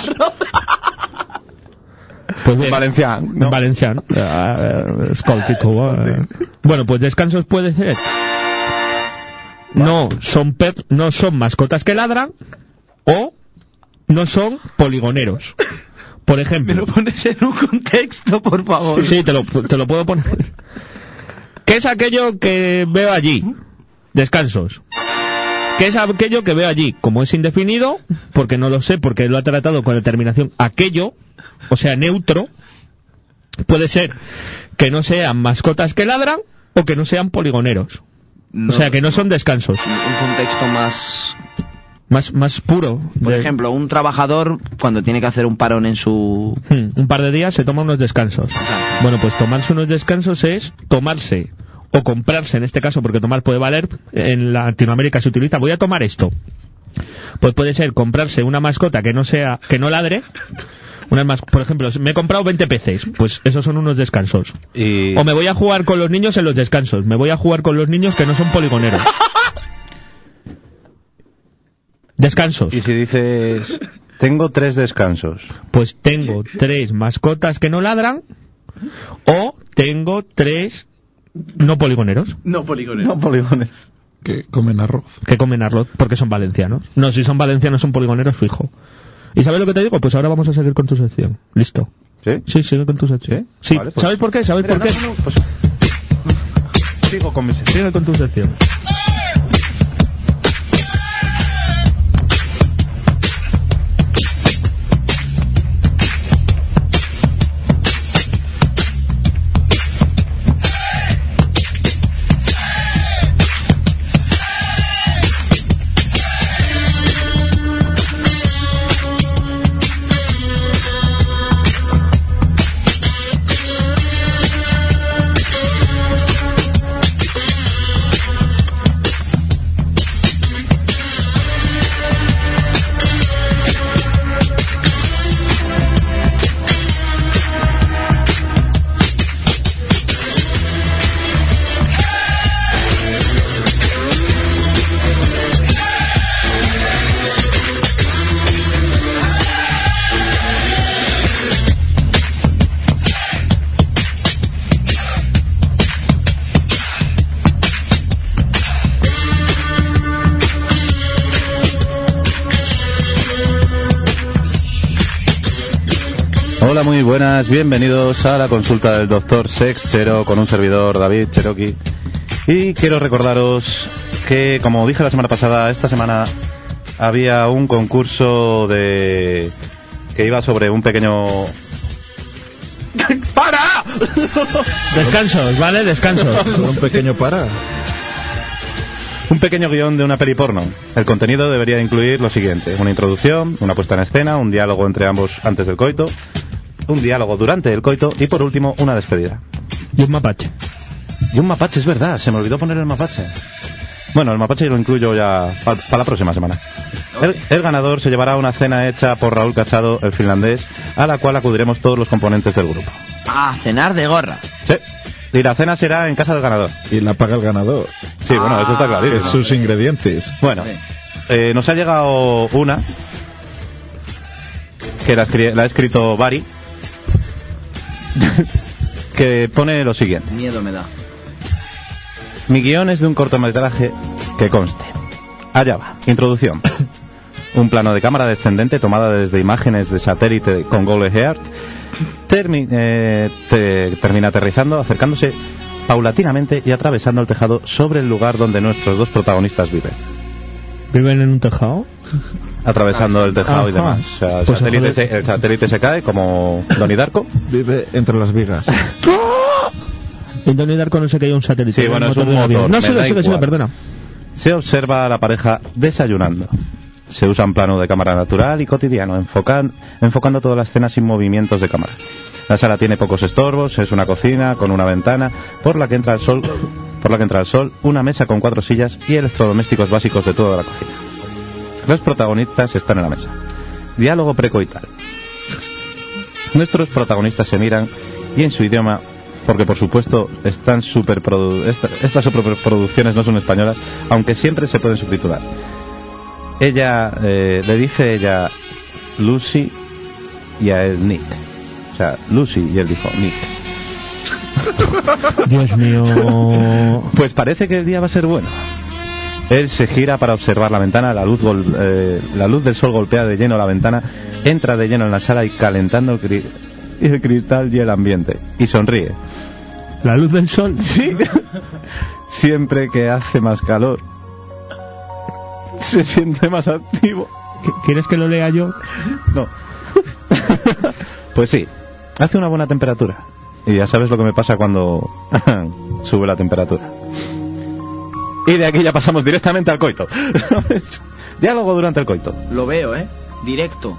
Pues bien. Valenciano. Valenciano. Eh, escolti tu, eh. Bueno, pues descansos puede ser. No son per- no son mascotas que ladran o no son poligoneros. Por ejemplo. Me lo pones en un contexto, por favor. Sí, te lo, te lo puedo poner. ¿Qué es aquello que veo allí? Descansos. ¿Qué es aquello que veo allí? Como es indefinido, porque no lo sé, porque lo ha tratado con la terminación aquello, o sea, neutro, puede ser que no sean mascotas que ladran o que no sean poligoneros. No. o sea, que no son descansos. Un contexto más... Más, más puro. Por de- ejemplo, un trabajador cuando tiene que hacer un parón en su... Hmm, un par de días se toma unos descansos. Exacto. Bueno, pues tomarse unos descansos es tomarse o comprarse, en este caso, porque tomar puede valer, en Latinoamérica se utiliza, voy a tomar esto. Pues puede ser comprarse una mascota que no sea, que no ladre, por ejemplo, me he comprado 20 peces, pues esos son unos descansos. Y, O me voy a jugar con los niños en los descansos, me voy a jugar con los niños que no son poligoneros. Descansos. y si dices, tengo tres descansos. Pues tengo tres mascotas que no ladran o tengo tres no poligoneros No poligonero. No poligones. Que comen arroz. que comen arroz porque son valencianos. No, si son valencianos son poligoneros fijo. ¿Y sabes lo que te digo? Pues ahora vamos a seguir con tu sección. Listo. ¿Sí? Sí, sigue con tu sección. Sí. Vale, pues- ¿Sabes por qué? ¿Sabes por qué? No, no, no, pues- sigo con mi sección. Sigue con tu sección. Buenas, bienvenidos a la consulta del doctor Sex Chero con un servidor David Cherokee. Y quiero recordaros que, como dije la semana pasada, esta semana había un concurso de que iba sobre un pequeño ¡Para! Descansos, ¿vale? Descansos. Un pequeño para. Un pequeño guion de una peli porno. El contenido debería incluir lo siguiente: una introducción, una puesta en escena, un diálogo entre ambos antes del coito, un diálogo durante el coito y por último una despedida. Y un mapache. Y un mapache, es verdad, se me olvidó poner el mapache. Bueno, el mapache lo incluyo ya para la próxima semana. El, el ganador se llevará una cena hecha por Raúl Casado, el finlandés, a la cual acudiremos todos los componentes del grupo. Ah, cenar de gorra. Sí. Y la cena será en casa del ganador. Y la paga el ganador. Sí, bueno, eso está clarísimo. sus ingredientes. Bueno, eh, nos ha llegado una que la, escri- la ha escrito Bari que pone lo siguiente. Miedo me da. Mi guion es de un cortometraje que conste. Allá va. Introducción. Un plano de cámara descendente tomada desde imágenes de satélite con Google Earth termi- eh, te- termina aterrizando, acercándose paulatinamente y atravesando el tejado sobre el lugar donde nuestros dos protagonistas viven. ¿Viven en un tejado? Atravesando el tejado y demás. O sea, el, Pues, satélite se, el satélite se cae como Donnie Darko. Vive entre las vigas. En Donnie Darko no sé que hay un satélite. Sí, ¿no? bueno, es un motor, No, sigue, sigue, igual. perdona. Se observa a la pareja desayunando. Se usa un plano de cámara natural y cotidiano, enfocan- enfocando toda la escena sin movimientos de cámara. La sala tiene pocos estorbos, es una cocina con una ventana por la que entra el sol, una mesa con cuatro sillas y electrodomésticos básicos de toda la cocina. Los protagonistas están en la mesa. Diálogo precoital. Nuestros protagonistas se miran y en su idioma, porque por supuesto están superprodu- esta- estas superproducciones no son españolas, aunque siempre se pueden subtitular. Ella eh, le dice ella Lucy y a él Nick. O sea, Lucy y él dijo Nick. Dios mío. Pues parece que el día va a ser bueno. Él se gira para observar la ventana, la luz, gol- eh, la luz del sol golpea de lleno la ventana, entra de lleno en la sala y calentando el, cri- el cristal y el ambiente. Y sonríe. ¿La luz del sol? Sí. Siempre que hace más calor, se siente más activo. ¿Qu- ¿Quieres que lo lea yo? No. pues sí, hace una buena temperatura. Y ya sabes lo que me pasa cuando sube la temperatura. Y de aquí ya pasamos directamente al coito. Diálogo durante el coito. Lo veo, ¿eh? Directo.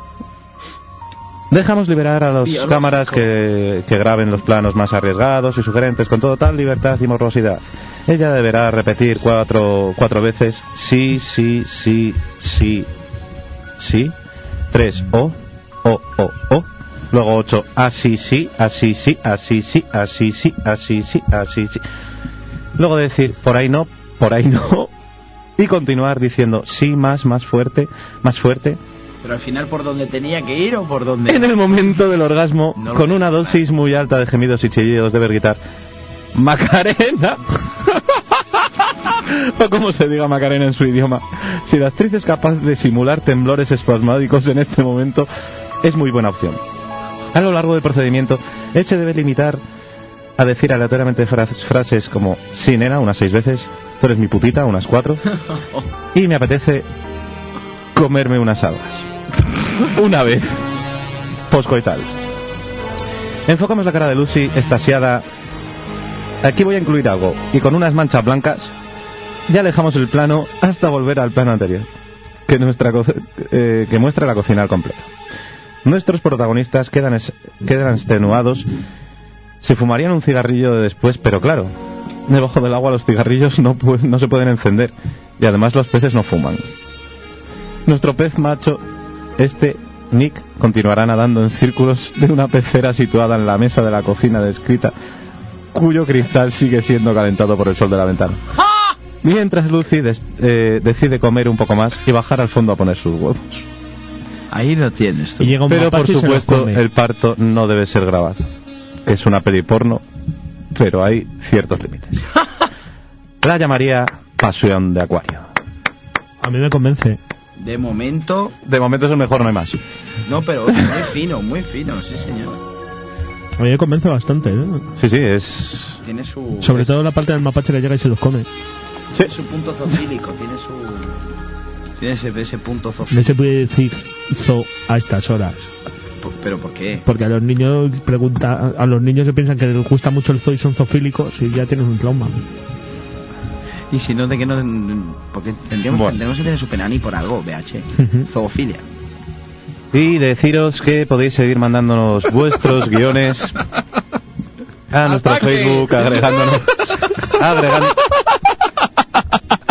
Dejamos liberar a las cámaras que, que graben los planos más arriesgados y sugerentes con total libertad y morrosidad. Ella deberá repetir cuatro, cuatro veces sí, sí, sí, sí, sí. Tres o, o, o, o. Luego ocho así, sí, así, sí, así, sí, así, sí, así, sí, así, sí. Luego decir por ahí no, por ahí no. Y continuar diciendo sí, más, más fuerte, más fuerte. Pero al final, ¿por dónde tenía que ir o por dónde? En el momento del orgasmo, No con una dosis muy alta de gemidos y chillidos, debe gritar Macarena. o como se diga Macarena en su idioma. Si la actriz es capaz de simular temblores espasmódicos en este momento, es muy buena opción. A lo largo del procedimiento, él se debe limitar a decir aleatoriamente fras- frases como sí, nena, unas seis veces, tú eres mi putita, unas cuatro, y me apetece comerme unas algas. Una vez. Poscoital. Enfocamos la cara de Lucy, estasiada. Aquí voy a incluir algo. Y con unas manchas blancas, ya alejamos el plano hasta volver al plano anterior. Que, nuestra eh, que muestra la cocina al completo. Nuestros protagonistas quedan, quedan extenuados. Se fumarían un cigarrillo de después, pero claro, debajo del agua los cigarrillos no, no se pueden encender. Y además los peces no fuman. Nuestro pez macho, este Nick, continuará nadando en círculos de una pecera situada en la mesa de la cocina descrita, cuyo cristal sigue siendo calentado por el sol de la ventana. Mientras Lucy des- eh, decide comer un poco más y bajar al fondo a poner sus huevos. Ahí lo tienes tú. Y llega un Pero por supuesto, come. el parto no debe ser grabado. Que es una peli porno, pero hay ciertos límites. La llamaría Pasión de Acuario. A mí me convence. De momento, De momento es el mejor, no hay más. no, pero muy fino, muy fino, sí señor. A mí me convence bastante, ¿eh? Sí, sí, es... Tiene su. Sobre todo la parte del mapache que llega y se los come. Tiene su punto zoofílico, tiene su. Tiene ese, ese punto No zoofílico. se puede decir zo a estas horas. ¿Pero por qué? Porque a los niños pregunta, a los niños se piensan que les gusta mucho el zoo y son zoofílicos y ya tienen un trauma. Y si no, de que no. Porque tendríamos, Bueno. tendríamos que tener su penani por algo, BH. Zoofilia. Y deciros que podéis seguir mandándonos vuestros guiones a nuestro ¡Ataque! Facebook, agregándonos, agregando-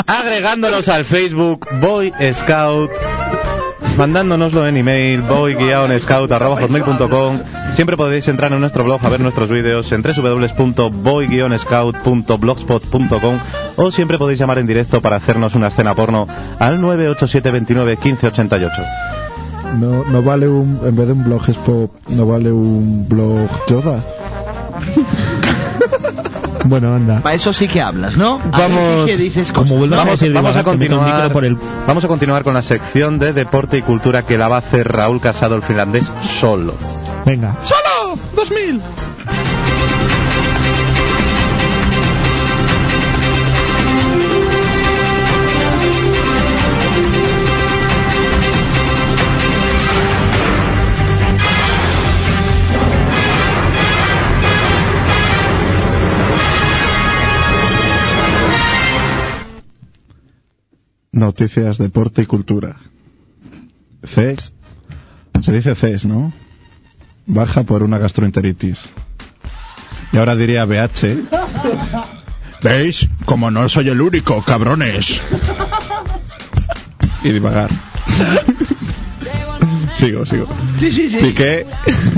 agregándonos al Facebook Boy Scout, mandándonoslo en email boy-scout.com. Siempre podéis entrar en nuestro blog a ver nuestros vídeos en www.boy-scout.blogspot.com o siempre podéis llamar en directo para hacernos una escena porno al 987 29 15 88. No, no vale un, en vez de un blog Spot, no vale un blog Yoda. Bueno, anda. Para eso sí que hablas, ¿no? Vamos- sí que dices Como cosas. Vamos, decir vamos a continuar micro por el... vamos a continuar con la sección de deporte y cultura que la va a hacer Raúl Casado el finlandés solo. Venga. ¡Solo! ¡2000! Noticias, deporte y cultura. CES. Se dice CES, ¿no? Baja por una gastroenteritis. Y ahora diría BH. ¿Veis? Como no soy el único, cabrones. Y divagar. Sigo, sigo. Sí, sí, sí. Piqué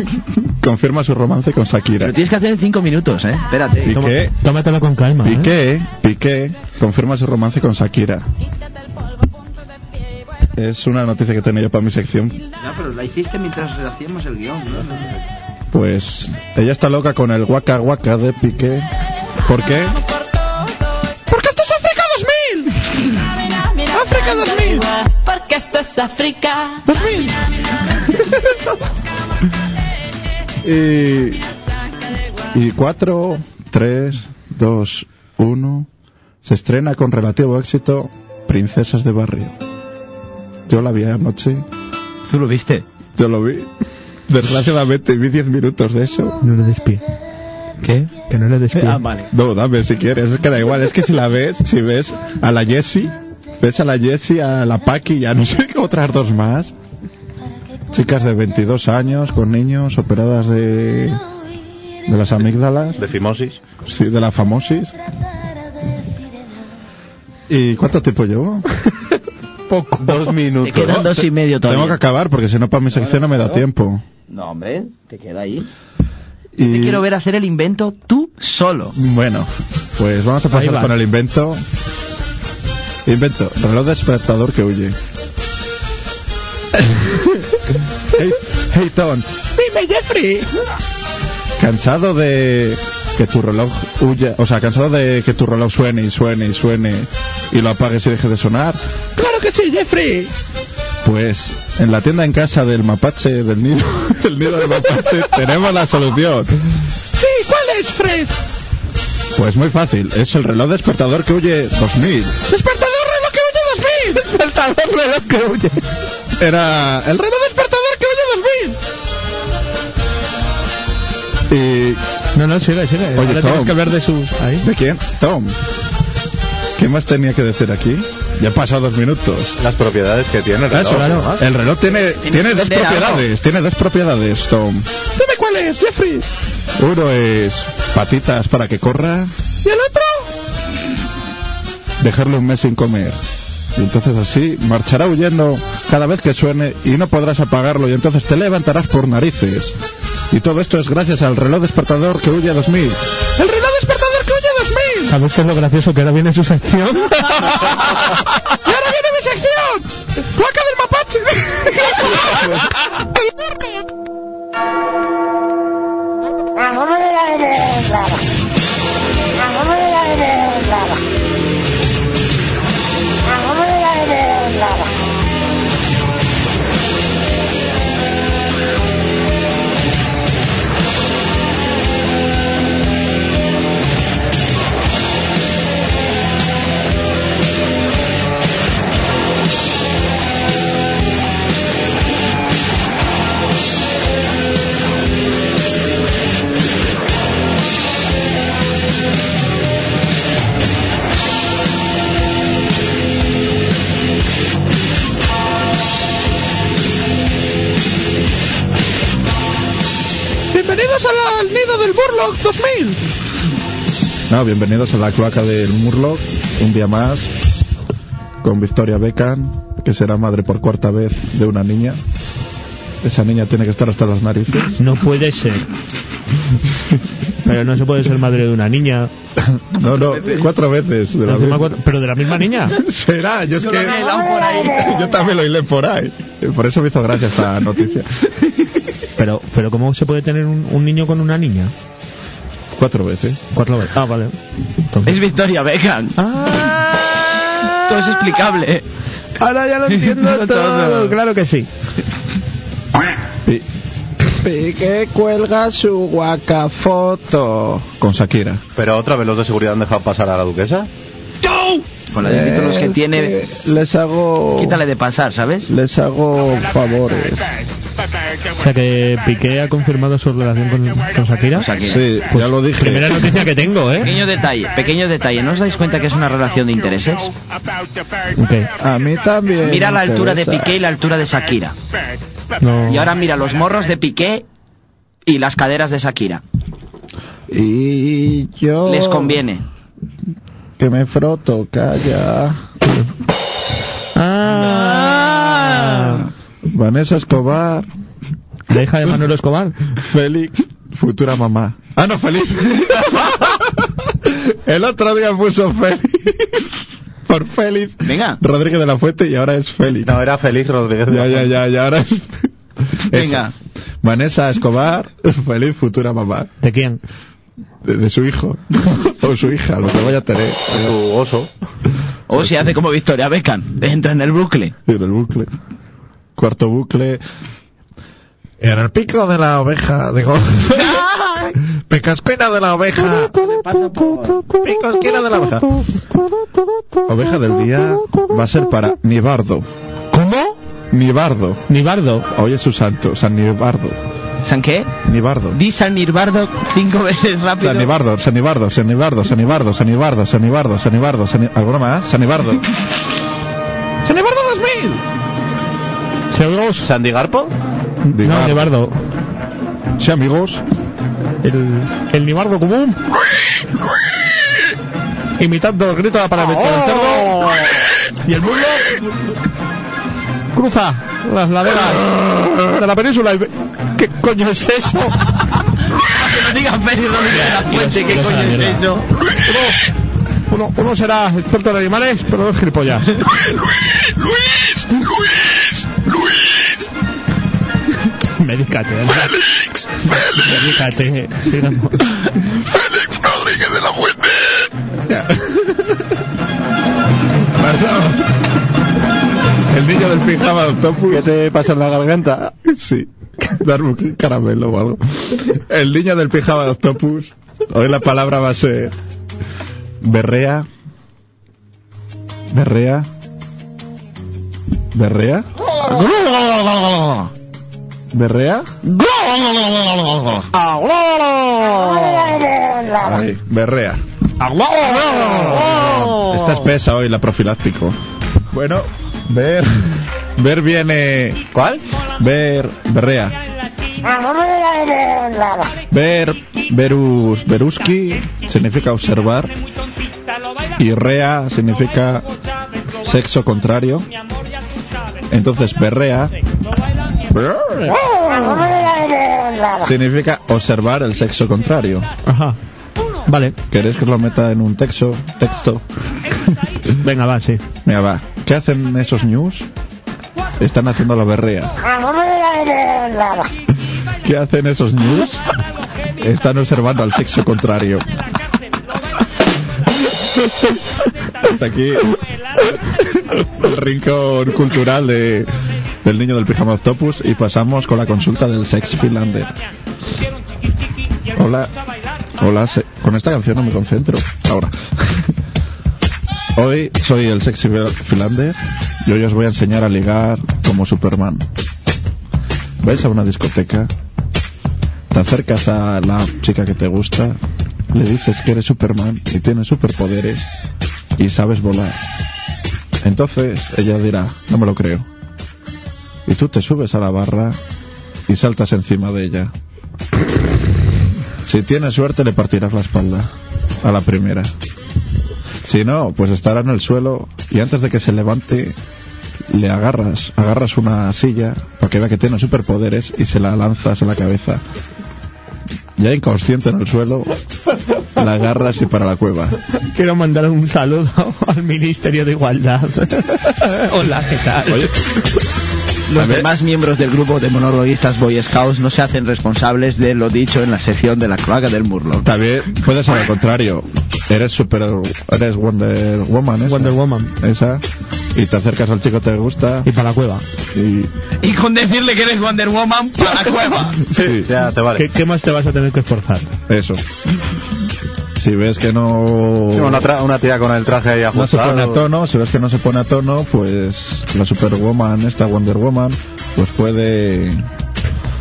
confirma su romance con Shakira. Pero tienes que hacer en cinco minutos, ¿eh? Espérate. Piqué, Tómatelo con calma, ¿eh? Piqué, Piqué confirma su romance con Shakira. Es una noticia que tenía yo para mi sección. Ya, pero la hiciste mientras hacíamos el guion, ¿no? Pues ella está loca con el Waka Waka de Piqué. ¿Por qué? Porque esto es África 2000. África 2000. Porque esto es África. 2000. y y 4 3 2 1 se estrena con relativo éxito Princesas de barrio. Yo la vi anoche, ¿Tú lo viste? yo lo vi. Desgraciadamente vi 10 minutos de eso. No le des pie. ¿Qué? Que no le des pie. Ah, vale. No, dame si quieres, es que da igual, es que si la ves, si ves a la Jessie, ves a la Jessie, a la Paki y a no sé qué otras dos más. Chicas de 22 años, con niños, operadas de, de las amígdalas, De fimosis. sí, de la famosis. ¿Y cuánto tiempo llevo? Poco. Dos Te minutos. quedan dos y medio Tengo que todavía. acabar porque si no para mi sección no me da tiempo. No, hombre, te queda ahí. Y Te quiero ver hacer el invento tú solo. Bueno, pues vamos a pasar con el invento. Invento, reloj despertador que huye. hey, hey, Tom. Dime, Jeffrey. Cansado de que tu reloj huya, o sea, cansado de que tu reloj suene y suene y suene y lo apagues y deje de sonar. Claro que sí, Jeffrey. Pues en la tienda en casa del mapache, del nido, del nido del mapache, tenemos la solución. Sí, ¿cuál es, Fred? Pues muy fácil, es el reloj despertador que huye 2000. ¡Despertador ¡Despertador reloj que huye! Era el reloj despertador que huye 2000. Y... No, no, sigue, sigue. Oye, Ahora Tom. tienes que hablar de sus... Ahí. ¿De quién? Tom. ¿Qué más tenía que decir aquí? Ya han pasado dos minutos. Las propiedades que tiene el reloj. Eso, claro. El reloj tiene, tiene dos propiedades. Tiene dos propiedades, Tom. Dime cuál es, Jeffrey. Uno es patitas para que corra. ¿Y el otro? Dejarlo un mes sin comer. Y entonces así marchará huyendo cada vez que suene y no podrás apagarlo y entonces te levantarás por narices. Y todo esto es gracias al reloj despertador que huye a 2000. ¡El reloj despertador que huye a 2000! ¿Sabes qué es lo gracioso que ahora viene su sección? ¡Y ahora viene mi sección! ¡Placa del mapache! ¡El bienvenidos al, al nido del Burlock 2000. No, bienvenidos a la cloaca del Murloc, un día más, con Victoria Beckham, que será madre por cuarta vez de una niña. Esa niña tiene que estar hasta las narices. No puede ser. Pero no se puede ser madre de una niña. No, no, cuatro veces. De la misma. cuatro- Pero de la misma niña. Será, yo es que... Yo también lo hilé por ahí. Por eso me hizo gracia esta noticia. Pero, pero ¿cómo se puede tener un, un niño con una niña? Cuatro veces. Cuatro veces. Ah, vale. Entonces- Es Victoria Beckham. Todo es explicable. Ahora ya lo entiendo todo. Claro que sí. Pi- Piqué cuelga su guacafoto. Con Shakira. Pero otra vez los de seguridad han dejado pasar a la duquesa. Con la de títulos que tiene, que les hago... quítale de pasar, ¿sabes? Les hago favores. O sea que Piqué ha confirmado su relación con, con Shakira. Sí, ya lo dije. Primera noticia que tengo, ¿eh? Pequeño detalle, pequeño detalle. ¿No os dais cuenta que es una relación de intereses? Ok. A mí también. Mira la altura de. Piqué y la altura de Shakira. No. Y ahora mira los morros de Piqué y las caderas de Shakira. Y yo. Les conviene. Que me froto, calla. Ah. Vanessa Escobar. La hija de Manuel Escobar. Félix, futura mamá. Ah, no, Félix. El otro día puso Félix. Por Félix. Venga. Rodríguez de la Fuente y ahora es Félix. No, era Félix Rodríguez. de Ya, la ya, Fuente. ya, ya, ahora es. Venga. Eso. Vanessa Escobar, feliz futura mamá. ¿De quién? De, de su hijo. o su hija, lo que vaya a tener. Su oso. O si hace como Victoria Beckham, entra en el bucle. En el bucle. Cuarto bucle. En el pico de la oveja, digo. Pecascuina de la oveja. Picosquina de la oveja. Oveja del día va a ser para Nibardo. ¿Cómo? Nibardo. Nibardo. Hoy es su santo, San Nibardo. ¿San qué? Nibardo. Di San Nirbardo cinco veces rápido. San Nibardo, San Nibardo, San Nibardo, San Nibardo, San Nibardo, San Nibardo, San Nibardo, San ¿Alguna más? San Nibardo. ¡San Nibardo 2000! ¿Seguros? ¿Sandy Garpo? No, Nibardo. Sí, amigos. El, el Nibardo común. Imitando el grito de la del cerdo. Y el mundo cruza las laderas de la península. y ve- ¿Qué coño es eso? Que no diga Félix Rodríguez de la Fuente, ¿qué coño es eso? Uno, uno será experto en animales, pero no es gilipollas. Luis, Luis, Luis. Medícate, ¿verdad? Medícate. sigamos. Félix Rodríguez de la Fuente. Ya. Pasamos. El niño del pijama de octopus. ¿Qué te pasa en la garganta? Sí. Darme un caramelo o algo. El niño del pijama de octopus. Hoy la palabra va a ser. Berrea. Berrea. Berrea. Berrea. Ay, berrea. Está espesa hoy la profiláctico. Bueno, ver. Ver viene. ¿Cuál? Ver. Berrea. Ver. Verus. Veruski significa observar. Y rea significa sexo contrario. Entonces, berrea significa observar el sexo contrario. Ajá. Vale. ¿Queréis que lo meta en un texto? Texto. Venga, va, sí. Mira, va. ¿Qué hacen esos news? Están haciendo la berrea. ¿Qué hacen esos news? Están observando al sexo contrario. Hasta aquí el rincón cultural de, del niño del pijama octopus y pasamos con la consulta del sex finlander. Hola, hola, se- con esta canción no me concentro. Ahora. Hoy soy el sexy finlander y hoy os voy a enseñar a ligar como Superman. ¿Vais a una discoteca? Te acercas a la chica que te gusta, le dices que eres Superman y tienes superpoderes y sabes volar. Entonces ella dirá, no me lo creo. Y tú te subes a la barra y saltas encima de ella. Si tienes suerte, le partirás la espalda a la primera. Si no, pues estará en el suelo y antes de que se levante, le agarras, agarras una silla para que vea que tiene superpoderes y se la lanzas en la cabeza. Ya inconsciente en el suelo, la agarras y para la cueva. Quiero mandar un saludo al Ministerio de Igualdad. Hola, ¿qué tal? Los demás miembros del grupo de monologuistas Boy Scouts no se hacen responsables de lo dicho en la sección de la cloaca del Murloc. También puede ser al contrario. Eres super, eres Wonder Woman, esa. Wonder Woman. Esa. Y te acercas al chico que te gusta. Y para la cueva. Y, Y con decirle que eres Wonder Woman para la cueva. sí, Ya te vale. ¿Qué, qué más te vas a tener que esforzar? eso. Si ves que no... Una, tra- una tía con el traje ahí no se ajustado. pone a tono, si ves que no se pone a tono, pues la Superwoman, esta Wonder Woman, pues puede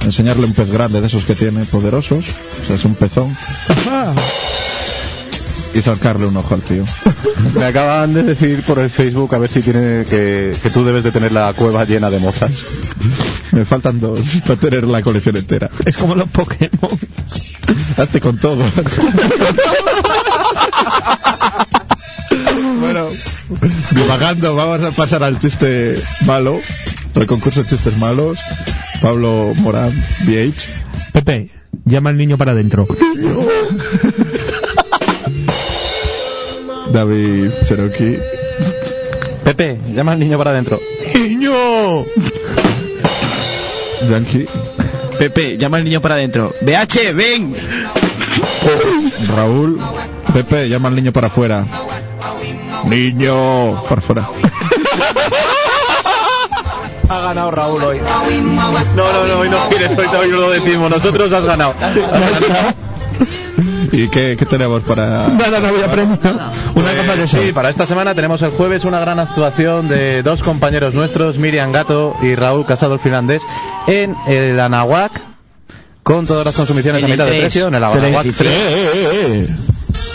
enseñarle un pez grande de esos que tiene poderosos, o sea, es un pezón, y sacarle un ojo al tío. Me acaban de decir por el Facebook a ver si tiene que, que tú debes de tener la cueva llena de mozas. Me faltan dos para tener la colección entera. Es como los Pokémon. Hazte con todo. bueno, divagando, vamos a pasar al chiste malo, al concurso de chistes malos. Pablo Morán, BH. Pepe, llama al niño para adentro. David Cherokee. Pepe, llama al niño para adentro. ¡Niño! Yankee. Pepe, llama al niño para adentro. BH, ven. Raúl. Pepe, llama al niño para afuera. Niño, para afuera. Ha ganado Raúl hoy. No, no, no, hoy no quieres, hoy, hoy lo decimos. Nosotros has ganado. ¿Y qué, qué tenemos para...? Nada, no voy a premio. Una capa de Sí, sal. para esta semana tenemos el jueves una gran actuación de dos compañeros nuestros, Miriam Gato y Raúl Casado el finlandés, en el Anahuac, con todas las consumiciones a mitad de precio, en el Anahuac Tres y 3. Eh,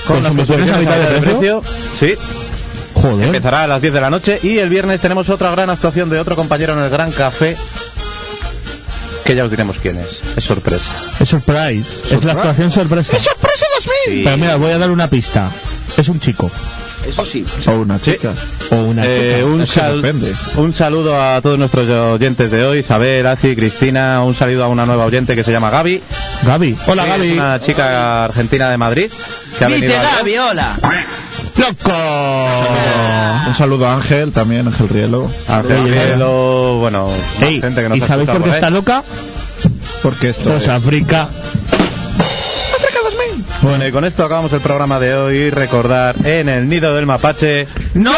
Con las consumiciones a mitad de precio, sí. Joder. Empezará a las 10 de la noche y el viernes tenemos otra gran actuación de otro compañero en el Gran Café, que ya os diremos quién es. Es sorpresa. Es surprise. Es la actuación sorpresa. ¡Es sorpresa 2000! Sí. Pero mira, voy a dar una pista. Es un chico. Eso sí. O una chica. O una Eh, chica. un, sal- un saludo a todos nuestros oyentes de hoy, Isabel, Aci, Cristina, un saludo a una nueva oyente que se llama Gaby. Gaby. Hola, Sí, Gaby. es una chica argentina de Madrid que ha Dice venido a- Gaby, hola. ¡Loco! Un saludo a Ángel, también, Ángel Rielo. Ángel Rielo, bueno, Ey, gente que nos ¿y sabéis por qué está loca? Porque esto Pues es... África. Bueno, y con esto acabamos el programa de hoy. Recordar en el nido del mapache. ¡No